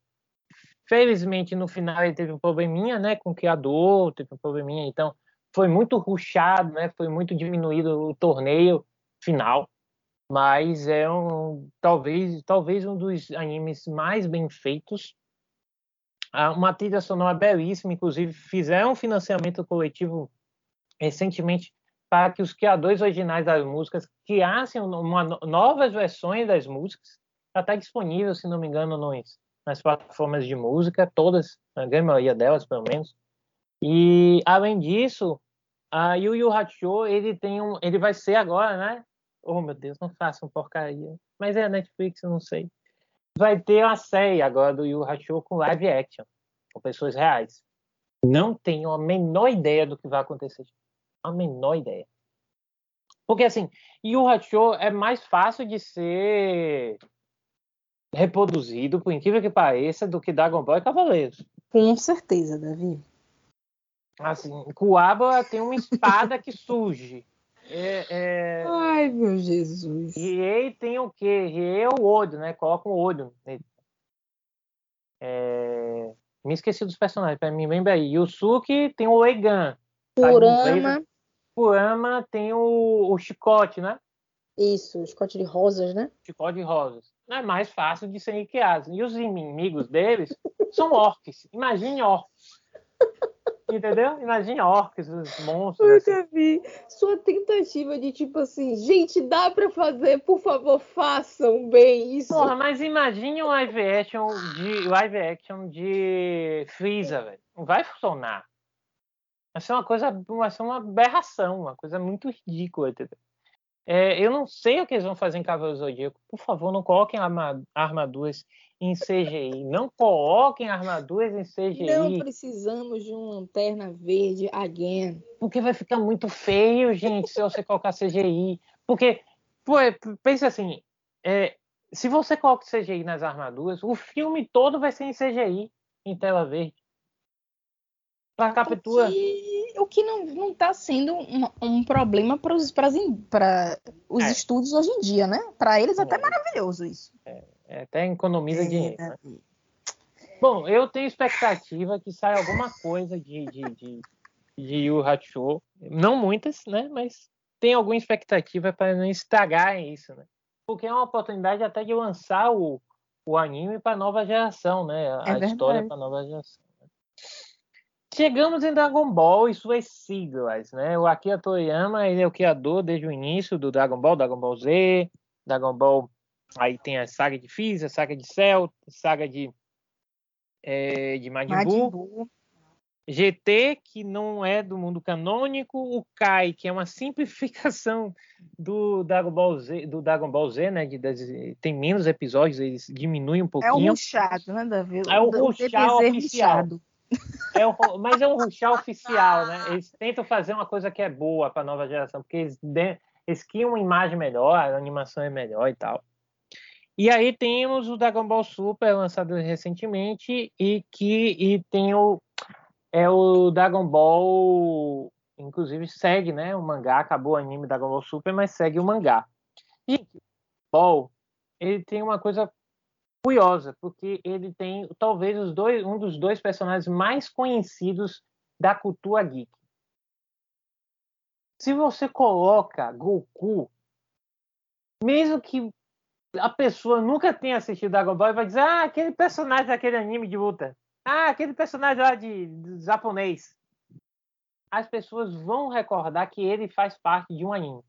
Speaker 2: Felizmente no final ele teve um probleminha, né, com o criador, teve um probleminha, então foi muito ruchado, né, foi muito diminuído o torneio final, mas é um talvez talvez um dos animes mais bem feitos uma trilha sonora belíssima, inclusive fizeram um financiamento coletivo recentemente para que os criadores originais das músicas criassem uma, novas versões das músicas. Está disponível, se não me engano, nos, nas plataformas de música, todas, a grande maioria delas, pelo menos. E, além disso, a Yu Yu Hakusho, ele tem um, ele vai ser agora, né? Oh, meu Deus, não façam porcaria. Mas é a Netflix, eu não sei vai ter uma série agora do Yu Hakusho com live action, com pessoas reais. Não tenho a menor ideia do que vai acontecer. A menor ideia. Porque assim, Yu Hakusho é mais fácil de ser reproduzido, por incrível que pareça, do que Dragon Ball e Cavaleiros.
Speaker 3: Com certeza, Davi.
Speaker 2: Assim, Kuaba tem uma espada que surge. É, é...
Speaker 3: Ai, meu Jesus.
Speaker 2: Riei tem o quê? Riei é o olho, né? Coloca um olho nele. É... Me esqueci dos personagens, para mim lembra aí. Yusuke tem o Oegan.
Speaker 3: Kurama.
Speaker 2: Kurama tem o, o chicote, né?
Speaker 3: Isso, o chicote de rosas, né?
Speaker 2: Chicote de rosas. é mais fácil de serem criados. E os inimigos deles são orcs. Imagine orcs. Entendeu? Imagine orcs, os monstros.
Speaker 3: Eu assim. vi. Sua tentativa de tipo assim, gente, dá pra fazer, por favor, façam bem isso.
Speaker 2: Porra, mas imagine um live action de live action de Freeza, velho. Não vai funcionar. Vai ser uma coisa, vai ser uma aberração, uma coisa muito ridícula, entendeu? É, eu não sei o que eles vão fazer em Cavaleiro Zodíaco. Por favor, não coloquem armaduras em CGI. Não coloquem armaduras em CGI.
Speaker 3: Não precisamos de uma lanterna verde again.
Speaker 2: Porque vai ficar muito feio, gente, se você colocar CGI. Porque, pô, pensa assim, é, se você coloca CGI nas armaduras, o filme todo vai ser em CGI, em tela verde. Pra captura.
Speaker 3: Que, o que não está sendo um, um problema para os, os é. estúdios hoje em dia, né? Para eles é até maravilhoso isso.
Speaker 2: É, é até economiza é, dinheiro. Né? Bom, eu tenho expectativa que saia alguma coisa de, de, de, de Yu Hakusho. Não muitas, né? Mas tem alguma expectativa para não estragar isso, né? Porque é uma oportunidade até de lançar o, o anime para nova geração, né? A é história para nova geração. Chegamos em Dragon Ball e suas siglas, né? O Akira Toriyama, ele é o criador desde o início do Dragon Ball, Dragon Ball Z, Dragon Ball, aí tem a saga de Freeza, a saga de Cell, a saga de é, de Majin, Majin Buu. GT, que não é do mundo canônico, o Kai, que é uma simplificação do Dragon Ball Z, do Dragon Ball Z, né? De, de, tem menos episódios, eles diminuem um pouquinho. É
Speaker 3: o ruchado, né, Davi?
Speaker 2: É o ruchado oficial. Ruchado. É o, mas é um ruxá oficial, né? Eles tentam fazer uma coisa que é boa para a nova geração, porque eles, eles criam uma imagem melhor, a animação é melhor e tal. E aí temos o Dragon Ball Super, lançado recentemente, e que e tem o, é o Dragon Ball, inclusive segue né, o mangá, acabou o anime Dragon Ball Super, mas segue o mangá. E Ball, ele tem uma coisa curiosa, porque ele tem talvez os dois, um dos dois personagens mais conhecidos da cultura geek. Se você coloca Goku, mesmo que a pessoa nunca tenha assistido Dragon Ball, vai dizer: Ah, aquele personagem daquele anime de luta. Ah, aquele personagem lá de, de japonês. As pessoas vão recordar que ele faz parte de um anime.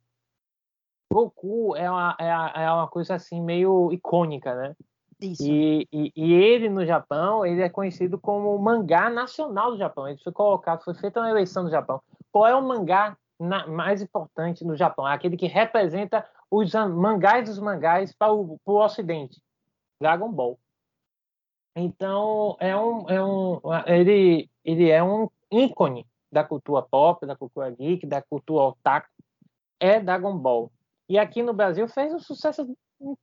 Speaker 2: Goku é uma, é, é uma coisa assim meio icônica, né? E, e, e, ele no Japão, ele é conhecido como o mangá nacional do Japão. Ele foi colocado, foi feita uma eleição no Japão. Qual é o mangá na, mais importante no Japão? É aquele que representa os mangás dos mangás para o, para o Ocidente. Dragon Ball. Então, é um, é um, ele, ele é um ícone da cultura pop, da cultura geek, da cultura otaku. É Dragon Ball. E aqui no Brasil fez um sucesso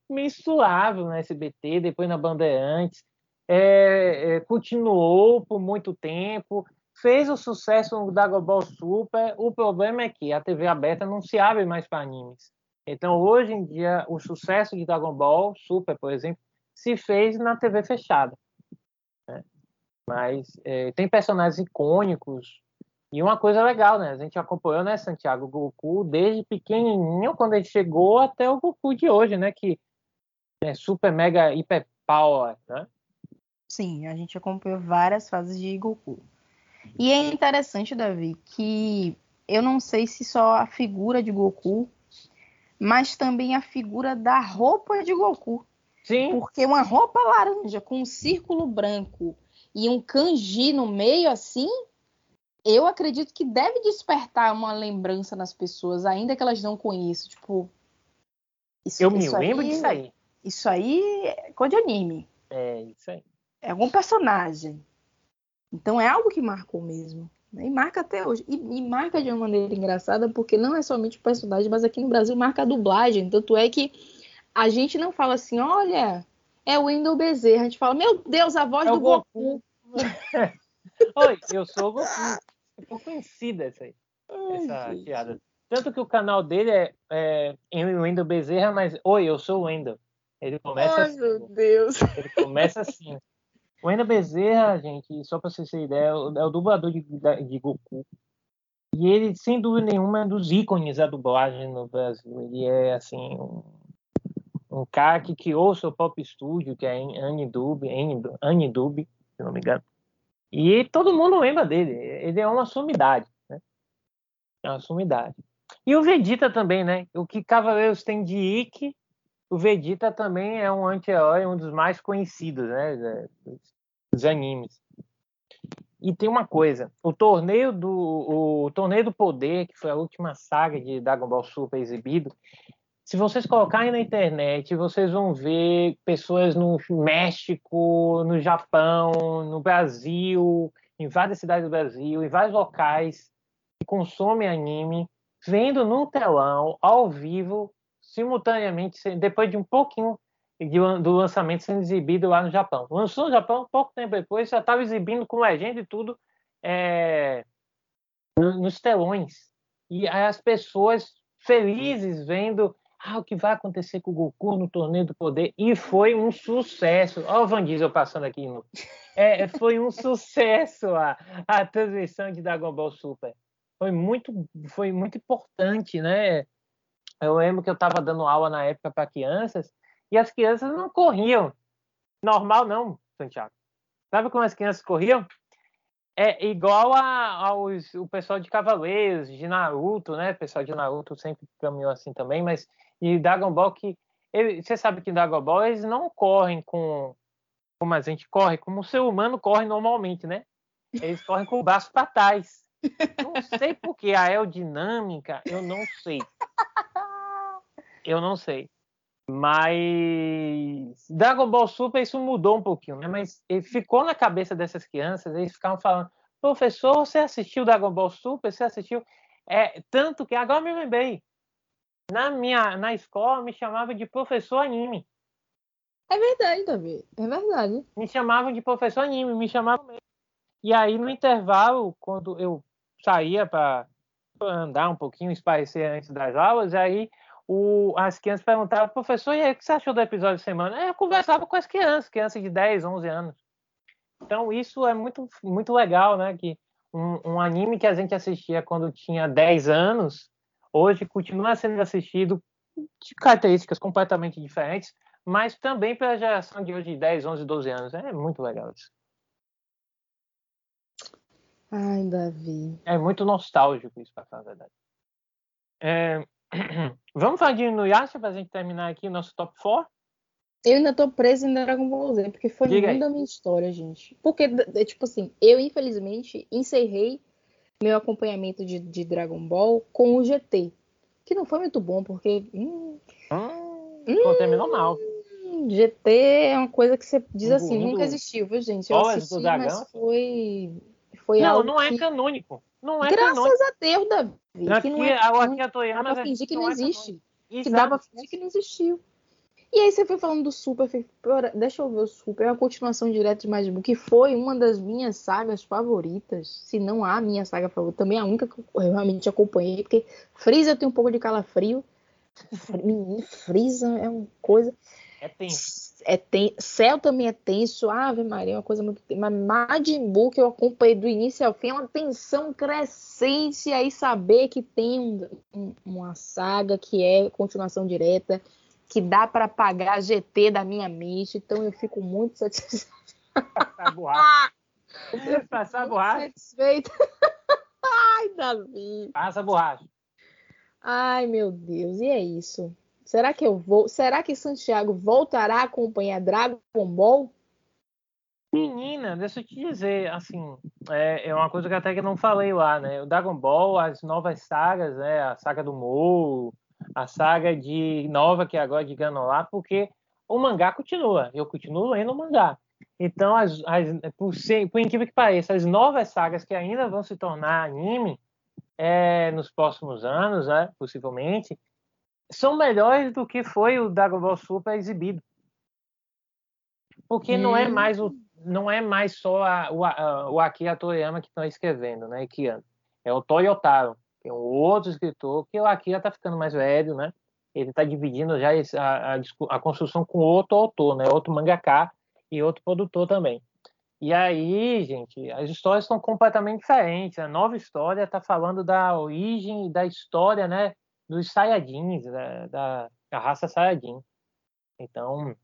Speaker 2: mensurável na SBT, depois na Bandeirantes, é, é, continuou por muito tempo, fez o sucesso no Dragon Ball Super. O problema é que a TV aberta não se abre mais para animes. Então, hoje em dia, o sucesso de Dragon Ball Super, por exemplo, se fez na TV fechada. Né? Mas é, tem personagens icônicos e uma coisa legal, né? A gente acompanhou, né, Santiago, o Goku desde pequenininho, quando ele chegou, até o Goku de hoje, né? Que é super, mega, hiper power, né?
Speaker 3: Sim, a gente acompanhou várias fases de Goku. E é interessante, Davi, que eu não sei se só a figura de Goku, mas também a figura da roupa de Goku.
Speaker 2: Sim.
Speaker 3: Porque uma roupa laranja com um círculo branco e um kanji no meio assim, eu acredito que deve despertar uma lembrança nas pessoas, ainda que elas não conheçam. Tipo.
Speaker 2: Isso, eu me lembro aí, disso aí.
Speaker 3: Isso aí é coisa de anime.
Speaker 2: É, isso aí.
Speaker 3: É algum personagem. Então é algo que marcou mesmo. Né? E marca até hoje. E, e, marca de uma maneira engraçada, porque não é somente o personagem, mas aqui no Brasil marca a dublagem. Tanto é que a gente não fala assim, olha, é o Wendel Bezerra. A gente fala, meu Deus, a voz é do Goku. Goku.
Speaker 2: Oi, eu sou o Goku. Ficou conhecida essa aí. Ai, essa gente. piada. Tanto que o canal dele é, é Wendel Bezerra, mas Oi, eu sou o Wendel. Ele começa
Speaker 3: Ai, assim. meu Deus.
Speaker 2: Ele começa assim. O Wendel Bezerra, gente, só pra vocês terem ideia, é o, dublador de, de Goku. E ele, sem dúvida nenhuma, é um dos ícones da dublagem no Brasil. Ele é, assim, um, um cara que criou seu próprio estúdio, que é Anidub, Anidub, se não me engano. E todo mundo lembra dele. Ele é uma sumidade, né? É uma sumidade. E o Vegeta também, né? O que Cavaleiros tem de Ikki, o Vegeta também é um anti-herói, um dos mais conhecidos, né? Dos animes. E tem uma coisa, o torneio do o torneio do poder, que foi a última saga de Dragon Ball Super exibido, se vocês colocarem na internet, vocês vão ver pessoas no México, no Japão, no Brasil, em várias cidades do Brasil, em vários locais que consomem anime, vendo no telão, ao vivo, simultaneamente, depois de um pouquinho do lançamento sendo exibido lá no Japão. Lançou no Japão, pouco tempo depois, já estava exibindo com legenda e tudo é, nos telões. E as pessoas felizes vendo ah, o que vai acontecer com o Goku no Torneio do Poder? E foi um sucesso. Olha o Van Diesel passando aqui. No... É, foi um sucesso a, a transmissão de Dragon Ball Super. Foi muito, foi muito importante, né? Eu lembro que eu estava dando aula na época para crianças e as crianças não corriam. Normal não, Santiago. Sabe como as crianças corriam? É igual a, aos o pessoal de Cavaleiros, de Naruto, né? O pessoal de Naruto sempre caminhou assim também, mas e Dragon Ball que ele, você sabe que em Dragon Ball eles não correm com como a gente corre, como o ser humano corre normalmente, né? Eles correm com o braço para trás. Não sei porque a aerodinâmica, eu não sei. Eu não sei. Mas Dragon Ball Super isso mudou um pouquinho, né? Mas ficou na cabeça dessas crianças, eles ficavam falando: "Professor, você assistiu Dragon Ball Super? Você assistiu?" É, tanto que agora me lembrei. Na minha na escola me chamava de professor anime.
Speaker 3: É verdade, Davi. É verdade.
Speaker 2: Me chamavam de professor anime, me chamavam mesmo. E aí no intervalo, quando eu saía para andar um pouquinho, esparecer antes das aulas, aí o, as crianças perguntavam, professor, e aí, o que você achou do episódio de semana? Eu conversava com as crianças, crianças de 10, 11 anos. Então, isso é muito, muito legal, né? Que um, um anime que a gente assistia quando tinha 10 anos, hoje continua sendo assistido de características completamente diferentes, mas também pela geração de hoje de 10, 11, 12 anos. É muito legal isso.
Speaker 3: Ai, Davi.
Speaker 2: É muito nostálgico isso, para falar a verdade. É, Vamos falar de Inuyasha para a gente terminar aqui o nosso top 4?
Speaker 3: Eu ainda tô presa em Dragon Ball Z, porque foi Diga muito da minha história, gente. Porque, tipo assim, eu infelizmente encerrei meu acompanhamento de, de, Dragon Ball com o GT. Que não foi muito bom, porque. Hum,
Speaker 2: hum, hum terminou mal.
Speaker 3: GT é uma coisa que você diz assim, nunca existiu, viu, gente? Eu assisti, mas foi. foi
Speaker 2: não, não é que... canônico. Não é
Speaker 3: Graças
Speaker 2: canônico.
Speaker 3: a Deus, Davi.
Speaker 2: Aqui,
Speaker 3: que não
Speaker 2: é a Toyama
Speaker 3: dá pra fingir que não, não existe. que dá pra fingir que não existiu. E aí você foi falando do Super, deixa eu ver o Super, é uma continuação direta de Majin Buu, que foi uma das minhas sagas favoritas, se não a minha saga favorita, também a única que eu realmente acompanhei, porque Freeza tenho um pouco de calafrio, menino, Freeza é uma coisa...
Speaker 2: É tenso
Speaker 3: é ten... Céu também é tenso, Ave Maria é uma coisa muito. Mas Majin Buu, que eu acompanhei do início ao fim, é uma tensão crescente. E aí saber que tem um, um, uma saga que é continuação direta, que dá para pagar GT da minha mente, então eu fico muito satisfeita.
Speaker 2: Passar borracha. Passar borracha.
Speaker 3: Satisfeita. Ai, Davi.
Speaker 2: Passa borracha.
Speaker 3: Ai, meu Deus, e é isso. Será que eu vou? Será que Santiago voltará a acompanhar Dragon Ball?
Speaker 2: Menina, deixa eu te dizer, assim, é, é uma coisa que até que não falei lá, né? O Dragon Ball, as novas sagas, né? A saga do Mou, a saga de nova que é agora de Ganolar, porque o mangá continua, eu continuo lendo o mangá. Então, as, as, por, ser, por incrível que pareça, as novas sagas que ainda vão se tornar anime é, nos próximos anos, né, possivelmente, são melhores do que foi o Dragon Ball Super exibido. Porque hum. não é hum. mais o não é mais só a, o, a, o Akira Toriyama que está escrevendo, né, que é o Toyotaro, que é um outro escritor, que o Akira está ficando mais velho, né? Ele está dividindo já a, a, a, construção com outro autor, né? Outro mangaka e outro produtor também. E aí, gente, as histórias são completamente diferentes. A nova história está falando da origem e da história, né? Dos Saiyajins, da, da, da raça Saiyajin. Então,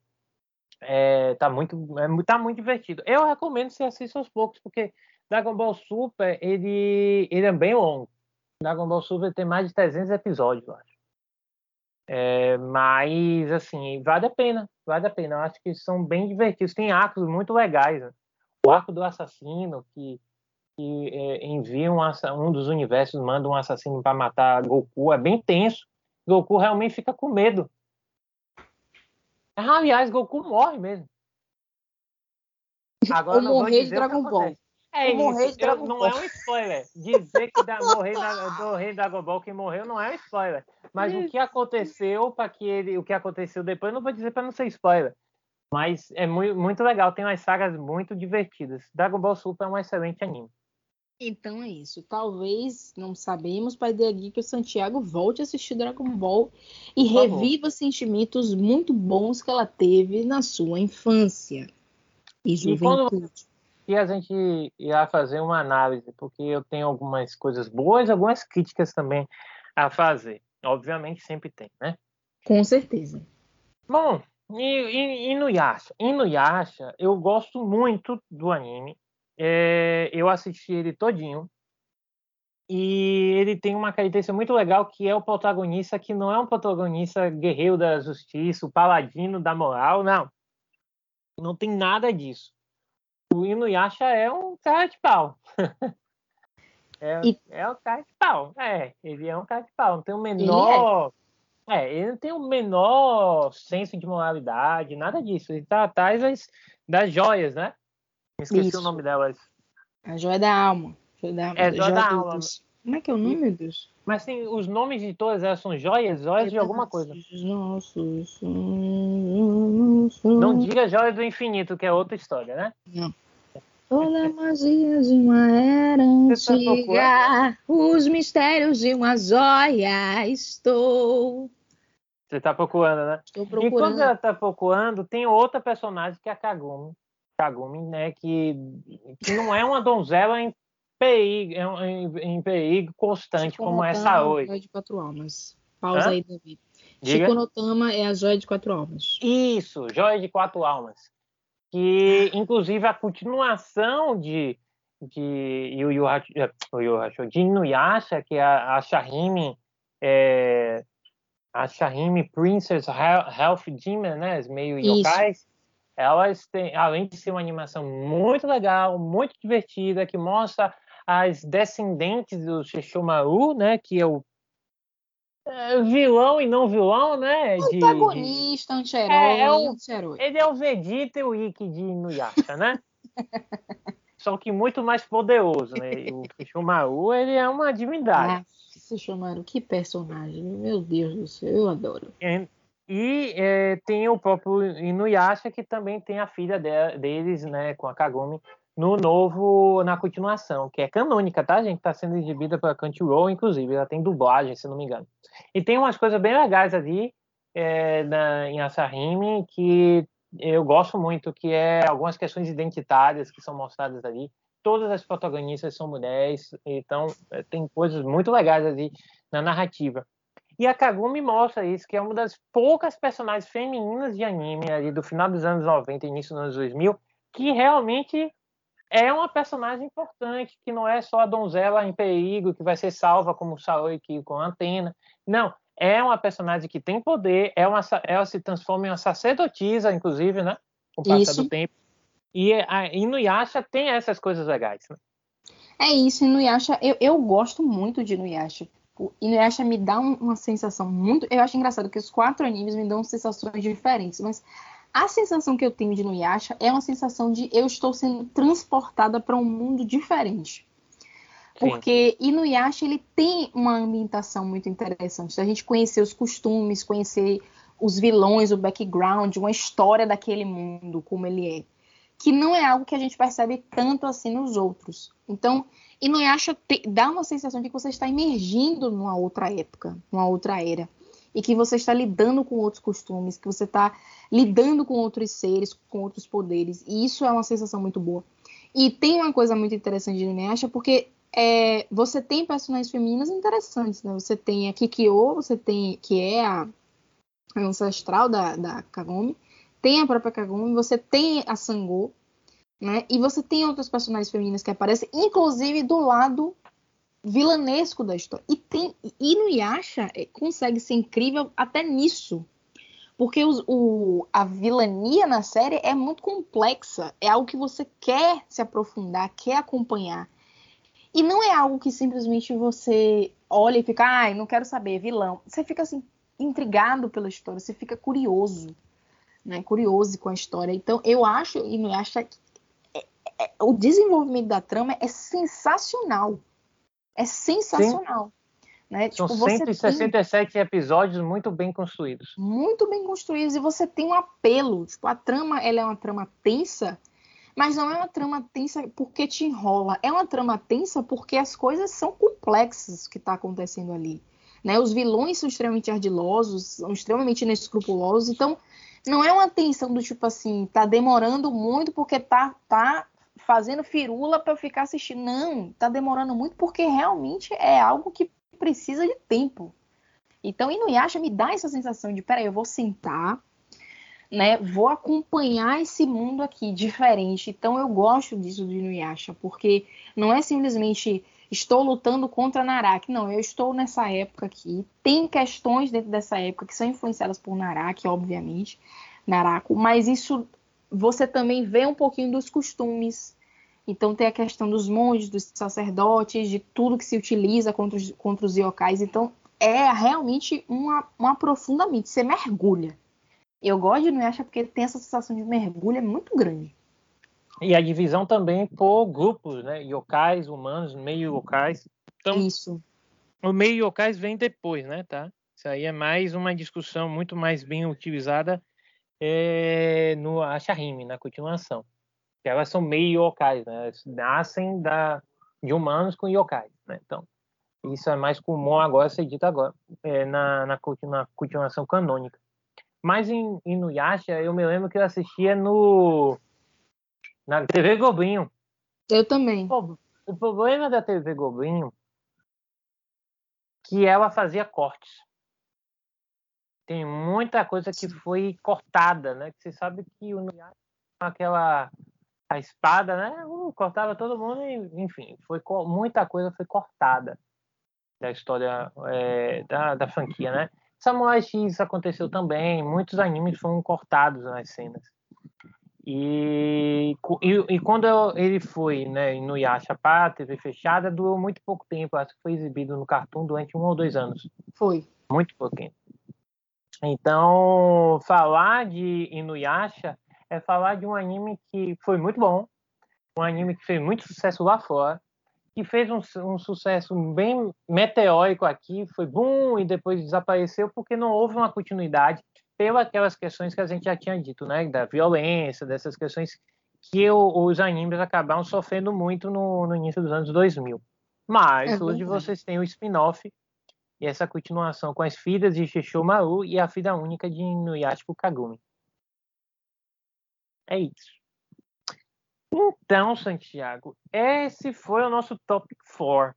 Speaker 2: é, tá, muito, é, tá muito divertido. Eu recomendo que você assista aos poucos, porque Dragon Ball Super, ele, ele é bem longo. Dragon Ball Super tem mais de 300 episódios, eu acho. É, mas, assim, vale a pena, vale a pena. Eu acho que são bem divertidos. Tem arcos muito legais. Né? O arco do assassino, que, que é, envia um, um, dos universos, manda um assassino para matar Goku, é bem tenso. Goku realmente fica com medo. Aliás, Goku morre mesmo.
Speaker 3: Agora, Ou morrer de Dragon Ball.
Speaker 2: É isso, eu, não é um spoiler. Dizer que da, morrer, da, morrer Dragon Ball quem morreu não é um spoiler. Mas o que aconteceu para que ele, o que aconteceu depois, não vou dizer para não ser spoiler. Mas é muito, muito legal, tem umas sagas muito divertidas. Dragon Ball Super é um excelente anime.
Speaker 3: Então é isso. Talvez, não sabemos, Pai de que o Santiago volte a assistir Dragon Ball e reviva sentimentos muito bons que ela teve na sua infância e juventude. E
Speaker 2: e a gente irá fazer uma análise, porque eu tenho algumas coisas boas, algumas críticas também a fazer. Obviamente sempre tem, né?
Speaker 3: Com certeza.
Speaker 2: Bom, e, e, e no Yasha? E no Yasha, eu gosto muito do anime. É, eu assisti ele todinho. E ele tem uma característica muito legal que é o protagonista que não é um protagonista guerreiro da justiça, o paladino da moral, não. Não tem nada disso o Inuyasha é um cara de pau. é, e... é um cara de pau. É, ele é um cara de pau. Não tem o menor. Ele é. é. ele não tem o menor senso de moralidade, nada disso. Ele tá atrás das, das joias, né? Esqueci Isso. o nome delas.
Speaker 3: A joia da alma. Joia da,
Speaker 2: é, joia, joia da alma.
Speaker 3: Dos... Como é que é o nome, meu Deus?
Speaker 2: Mas tem os nomes de todas elas são joias, joias de alguma coisa.
Speaker 3: Nossos.
Speaker 2: Não diga joias do infinito, que é outra história, né?
Speaker 3: Não. Toda a magia de uma era tá antiga, os mistérios de uma joia, estou.
Speaker 2: Você está procurando, né?
Speaker 3: Estou procurando.
Speaker 2: E quando ela está procurando, tem outra personagem que é a Kagumi. Kagumi, né? Que, que não é uma donzela em perigo, em, em perigo constante, como essa hoje.
Speaker 3: Joia de quatro almas. Pausa Hã? aí, David. Chico Notama é a joia de quatro almas.
Speaker 2: Isso, joia de quatro almas. Que, inclusive, a continuação de, de Yu Yu, Yu de Inuyasha, que é a, a Shahime, é, a Shahime Princess Health Demon, né, meio yokais, elas têm, além de ser uma animação muito legal, muito divertida, que mostra as descendentes do Shishomaru, né, que é o é, vilão e não vilão, né?
Speaker 3: Antagonista, de... anti-herói, é, é anti-herói.
Speaker 2: Ele é o Vegeta e o Ikki de Inuyasha, né? Só que muito mais poderoso, né? O Shishomaru, ele é uma divindade. Ah,
Speaker 3: Shishomaru, que personagem, meu Deus do céu, eu adoro.
Speaker 2: E, é, tem o próprio Inuyasha, que também tem a filha de, deles, né, com a Kagumi, no novo, na continuação, que é canônica, tá, gente? Tá sendo exibida pela Crunchyroll, inclusive, ela tem dublagem, se não me engano. E tem umas coisas bem legais ali é, na, em Asahime que eu gosto muito, que é algumas questões identitárias que são mostradas ali. Todas as protagonistas são mulheres, então é, tem coisas muito legais ali na narrativa. E a Kagumi mostra isso, que é uma das poucas personagens femininas de anime ali do final dos anos 90 início dos anos 2000 que realmente é uma personagem importante, que não é só a donzela em perigo, que vai ser salva como o Saoi com a antena. Não, é uma personagem que tem poder, é uma, ela se transforma em uma sacerdotisa, inclusive, né? Com o passar isso. do tempo. E a Inuyasha tem essas coisas legais, né?
Speaker 3: É isso, Inuyasha, eu, eu gosto muito de Inuyasha. O Inuyasha me dá um, uma sensação muito... Eu acho engraçado que os quatro animes me dão sensações diferentes, mas a sensação que eu tenho de Inuyasha é uma sensação de eu estou sendo transportada para um mundo diferente. Porque Sim. Inuyasha ele tem uma ambientação muito interessante. A gente conhecer os costumes, conhecer os vilões, o background, uma história daquele mundo, como ele é. Que não é algo que a gente percebe tanto assim nos outros. Então, Inuyasha te, dá uma sensação de que você está emergindo numa outra época, numa outra era e que você está lidando com outros costumes, que você está lidando com outros seres, com outros poderes. E isso é uma sensação muito boa. E tem uma coisa muito interessante de Inuyasha, porque é, você tem personagens femininas interessantes, né? Você tem a Kikyo, você tem que é a ancestral da, da Kagome, tem a própria Kagome, você tem a Sangô, né? E você tem outras personagens femininas que aparecem, inclusive do lado vilanesco da história. E tem e no Yasha é, consegue ser incrível até nisso. Porque os, o, a vilania na série é muito complexa. É algo que você quer se aprofundar, quer acompanhar. E não é algo que simplesmente você olha e fica, ai, não quero saber, vilão. Você fica assim, intrigado pela história, você fica curioso, né? Curioso com a história. Então, eu acho, e me acha que é, é, o desenvolvimento da trama é sensacional. É sensacional. Né?
Speaker 2: São tipo, 167 tem... episódios muito bem construídos.
Speaker 3: Muito bem construídos. E você tem um apelo. Tipo, a trama ela é uma trama tensa, mas não é uma trama tensa porque te enrola. É uma trama tensa porque as coisas são complexas que está acontecendo ali. Né? Os vilões são extremamente ardilosos, são extremamente inescrupulosos. Então, não é uma tensão do tipo assim, tá demorando muito porque tá, tá fazendo firula para ficar assistindo. Não, tá demorando muito porque realmente é algo que precisa de tempo. Então, Inuyasha me dá essa sensação de, peraí, eu vou sentar, né? Vou acompanhar esse mundo aqui diferente. Então eu gosto disso do Inuyasha, porque não é simplesmente estou lutando contra Naraki. Não, eu estou nessa época aqui. Tem questões dentro dessa época que são influenciadas por Naraki, obviamente, Narako, mas isso você também vê um pouquinho dos costumes. Então tem a questão dos monges, dos sacerdotes, de tudo que se utiliza contra os, contra os yokais. Então é realmente uma, um aprofundamento. Você mergulha eu gosto de Inuyasha porque tem essa sensação de mergulho é muito grande.
Speaker 2: E a divisão também por grupos, né? Yokais, humanos, meio yokais. Então,
Speaker 3: Isso.
Speaker 2: O meio yokais vem depois, né? Tá? Isso aí é mais uma discussão muito mais bem utilizada é, no Ashahime, na continuação. Que elas são meio yokais, né? Elas nascem da, de humanos com yokais, né? Então, isso é mais comum agora ser dito agora, é, na, na, na continuação canônica. Mas em, em Nuyasha, eu me lembro que eu assistia no na TV Globinho.
Speaker 3: Eu também.
Speaker 2: O, o problema da TV Globinho que ela fazia cortes. Tem muita coisa que foi cortada, né? Que você sabe que o aquela a espada, né? Uh, cortava todo mundo e, enfim, foi muita coisa foi cortada da história é, da, da franquia, né? Samurai X aconteceu também, muitos animes foram cortados nas cenas. E, e, e quando ele foi né, no Yasha para TV fechada, durou muito pouco tempo. Acho que foi exibido no Cartoon durante um ou dois anos.
Speaker 3: Foi.
Speaker 2: Muito pouquinho. Então, falar de Inuyasha é falar de um anime que foi muito bom, um anime que fez muito sucesso lá fora, que fez um, um, sucesso bem meteórico aqui, foi bom e depois desapareceu porque não houve uma continuidade pelas aquelas questões que a gente já tinha dito, né, da violência, dessas questões que o, os animes acabaram sofrendo muito no, no, início dos anos 2000. Mas é hoje vocês têm o spin-off e essa continuação com as filhas de Shishomaru e a filha única de Inuyasha Kagumi. É isso. Então, Santiago, esse foi o nosso top 4.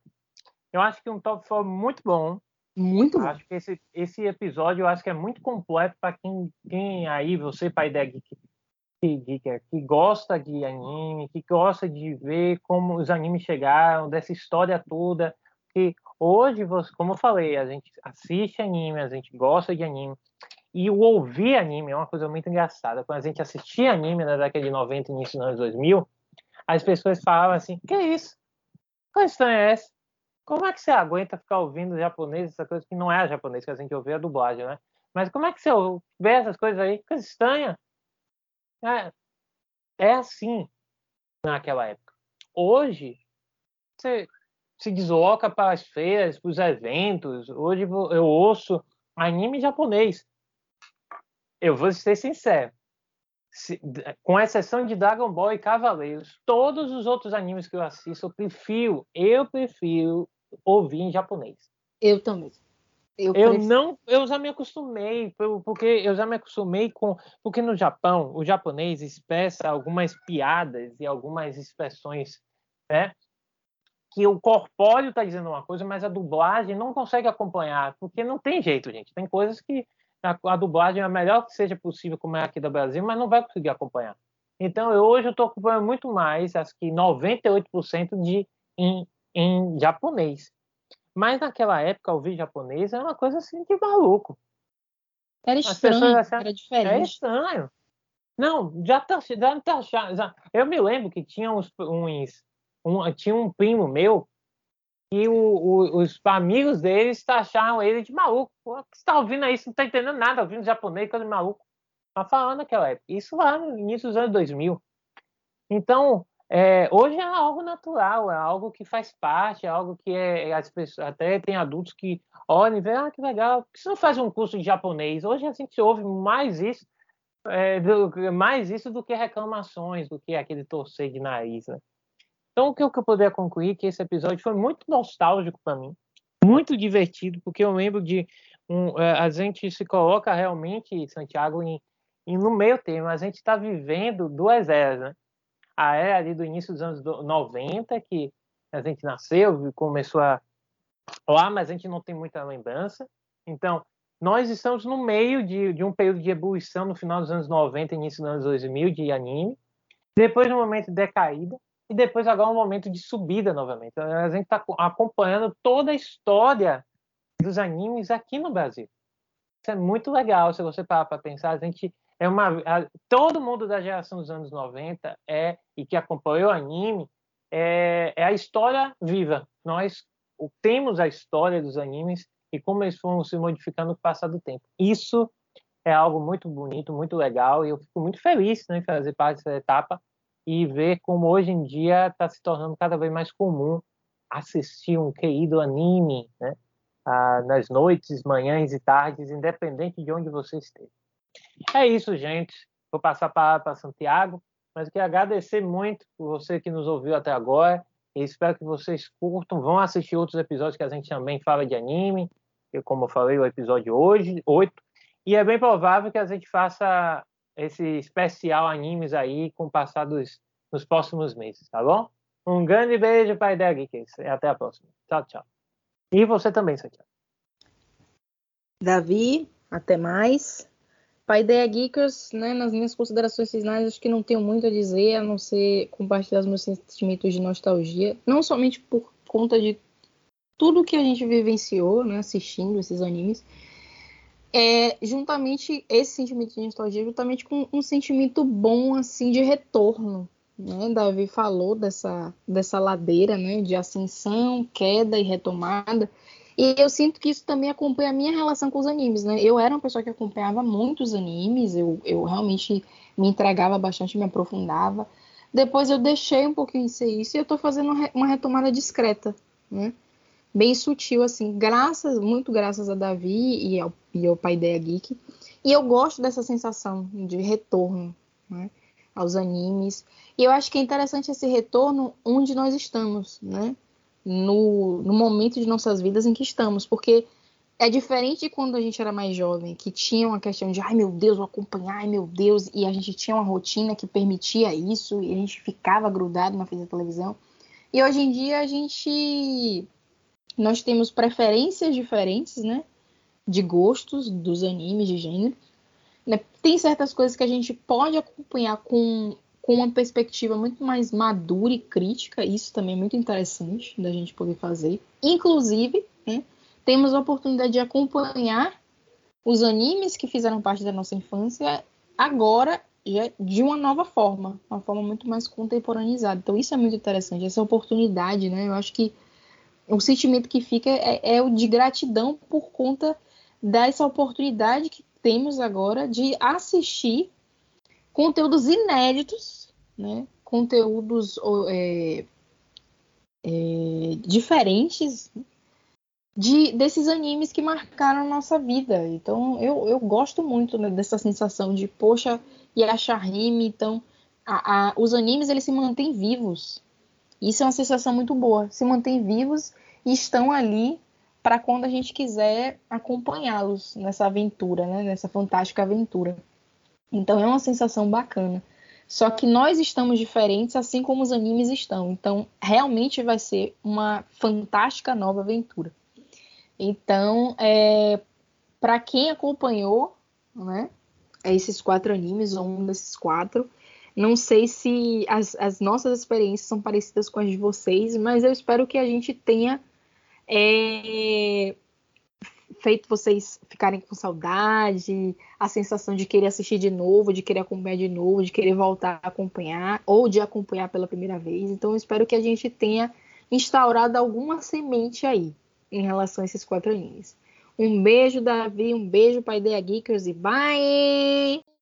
Speaker 2: Eu acho que um top 4 muito bom.
Speaker 3: Muito
Speaker 2: bom. Acho que esse, esse episódio eu acho que é muito completo para quem, quem aí, você, pai da Geek, que, que gosta de anime, que gosta de ver como os animes chegaram, dessa história toda. Que hoje, como eu falei, a gente assiste anime, a gente gosta de anime. E o ouvir anime é uma coisa muito engraçada. Quando a gente assistia anime na década de 90 início dos anos 2000, as pessoas falavam assim: Que isso? Qual estranha é essa? Como é que você aguenta ficar ouvindo japonês, essa coisa que não é japonês, que a gente ouve a dublagem, né? Mas como é que você vê essas coisas aí? Coisa estranha. É, é assim naquela época. Hoje, você se desloca para as feiras, para os eventos. Hoje eu ouço anime japonês eu vou ser sincero. Se, com exceção de Dragon Ball e Cavaleiros, todos os outros animes que eu assisto, eu prefiro, eu prefiro ouvir em japonês.
Speaker 3: Eu também.
Speaker 2: Eu, eu não, eu já me acostumei, porque eu já me acostumei com, porque no Japão o japonês expressa algumas piadas e algumas expressões, né? Que o corpóreo está dizendo uma coisa, mas a dublagem não consegue acompanhar, porque não tem jeito, gente. Tem coisas que a, a dublagem é a melhor que seja possível, como é aqui do Brasil, mas não vai conseguir acompanhar. Então, eu, hoje eu estou acompanhando muito mais, acho que 98% de, em, em japonês. Mas naquela época, ouvir japonês era uma coisa assim de maluco.
Speaker 3: Era estranho, achavam, era diferente.
Speaker 2: É estranho. Não, já tá, já tá já, Eu me lembro que tinha uns, uns um, tinha um primo meu e o, o, os amigos deles taxaram ele de maluco. Pô, você está ouvindo aí? Você não está entendendo nada, ouvindo japonês, coisa de maluco. Tá falando naquela época. Isso lá no início dos anos 2000. Então, é, hoje é algo natural, é algo que faz parte, é algo que é, as pessoas, até tem adultos que olham e veem, ah, que legal, por que você não faz um curso de japonês? Hoje a gente ouve mais isso, é, do, mais isso do que reclamações, do que aquele torcer de nariz, né? Então, o que eu poderia concluir é que esse episódio foi muito nostálgico para mim, muito divertido, porque eu lembro de um, é, a gente se coloca realmente, Santiago, em, em no meio termo. A gente está vivendo duas eras, né? A era ali do início dos anos 90, que a gente nasceu, começou a lá, mas a gente não tem muita lembrança. Então, nós estamos no meio de, de um período de ebulição no final dos anos 90, início dos anos 2000 de anime. Depois, um momento de decaída e depois agora é um momento de subida novamente. A gente está acompanhando toda a história dos animes aqui no Brasil. Isso é muito legal se você parar para pensar. A gente é uma a, todo mundo da geração dos anos 90 é e que acompanhou o anime é, é a história viva. Nós temos a história dos animes e como eles foram se modificando no passar do tempo. Isso é algo muito bonito, muito legal e eu fico muito feliz né, em fazer parte dessa etapa e ver como hoje em dia está se tornando cada vez mais comum assistir um querido anime, né? Ah, nas noites, manhãs e tardes, independente de onde você esteja. É isso, gente. Vou passar para Santiago, mas eu quero agradecer muito por você que nos ouviu até agora. E espero que vocês curtam, vão assistir outros episódios que a gente também fala de anime, eu, como eu falei, o episódio hoje, 8. E é bem provável que a gente faça esse especial animes aí com o passar dos, nos próximos meses, tá bom? Um grande beijo para a Ideia Geekers e até a próxima. Tchau, tchau. E você também, Santiago.
Speaker 3: Davi, até mais. A Ideia Geekers, né, nas minhas considerações finais, acho que não tenho muito a dizer, a não ser compartilhar os meus sentimentos de nostalgia, não somente por conta de tudo que a gente vivenciou, né, assistindo esses animes, é juntamente esse sentimento de nostalgia, juntamente com um sentimento bom assim de retorno. Né? Davi falou dessa, dessa ladeira né? de ascensão, queda e retomada. E eu sinto que isso também acompanha a minha relação com os animes. Né? Eu era uma pessoa que acompanhava muitos animes, eu, eu realmente me entregava bastante, me aprofundava. Depois eu deixei um pouquinho de ser isso e eu estou fazendo uma retomada discreta. Né? bem sutil, assim, graças, muito graças a Davi e ao, e ao Pai Ideia Geek. E eu gosto dessa sensação de retorno né, aos animes. E eu acho que é interessante esse retorno onde nós estamos, né? No, no momento de nossas vidas em que estamos, porque é diferente de quando a gente era mais jovem, que tinha uma questão de ai meu Deus, vou acompanhar, ai meu Deus, e a gente tinha uma rotina que permitia isso, e a gente ficava grudado na frente da televisão. E hoje em dia a gente nós temos preferências diferentes, né? De gostos dos animes, de gênero. Né? Tem certas coisas que a gente pode acompanhar com, com uma perspectiva muito mais madura e crítica. Isso também é muito interessante da gente poder fazer. Inclusive, né? temos a oportunidade de acompanhar os animes que fizeram parte da nossa infância agora de uma nova forma, uma forma muito mais contemporaneizada. Então isso é muito interessante, essa oportunidade, né? Eu acho que o sentimento que fica é, é o de gratidão por conta dessa oportunidade que temos agora de assistir conteúdos inéditos, né? conteúdos é, é, diferentes de, desses animes que marcaram nossa vida. Então eu, eu gosto muito né, dessa sensação de, poxa, e achar. Então a, a, os animes eles se mantêm vivos. Isso é uma sensação muito boa. Se mantêm vivos e estão ali para quando a gente quiser acompanhá-los nessa aventura, né? nessa fantástica aventura. Então é uma sensação bacana. Só que nós estamos diferentes, assim como os animes estão. Então realmente vai ser uma fantástica nova aventura. Então, é, para quem acompanhou, né? Esses quatro animes, ou um desses quatro. Não sei se as, as nossas experiências são parecidas com as de vocês, mas eu espero que a gente tenha é, feito vocês ficarem com saudade, a sensação de querer assistir de novo, de querer acompanhar de novo, de querer voltar a acompanhar, ou de acompanhar pela primeira vez. Então, eu espero que a gente tenha instaurado alguma semente aí em relação a esses quatro animes. Um beijo, Davi, um beijo para a Ideia Geekers e bye!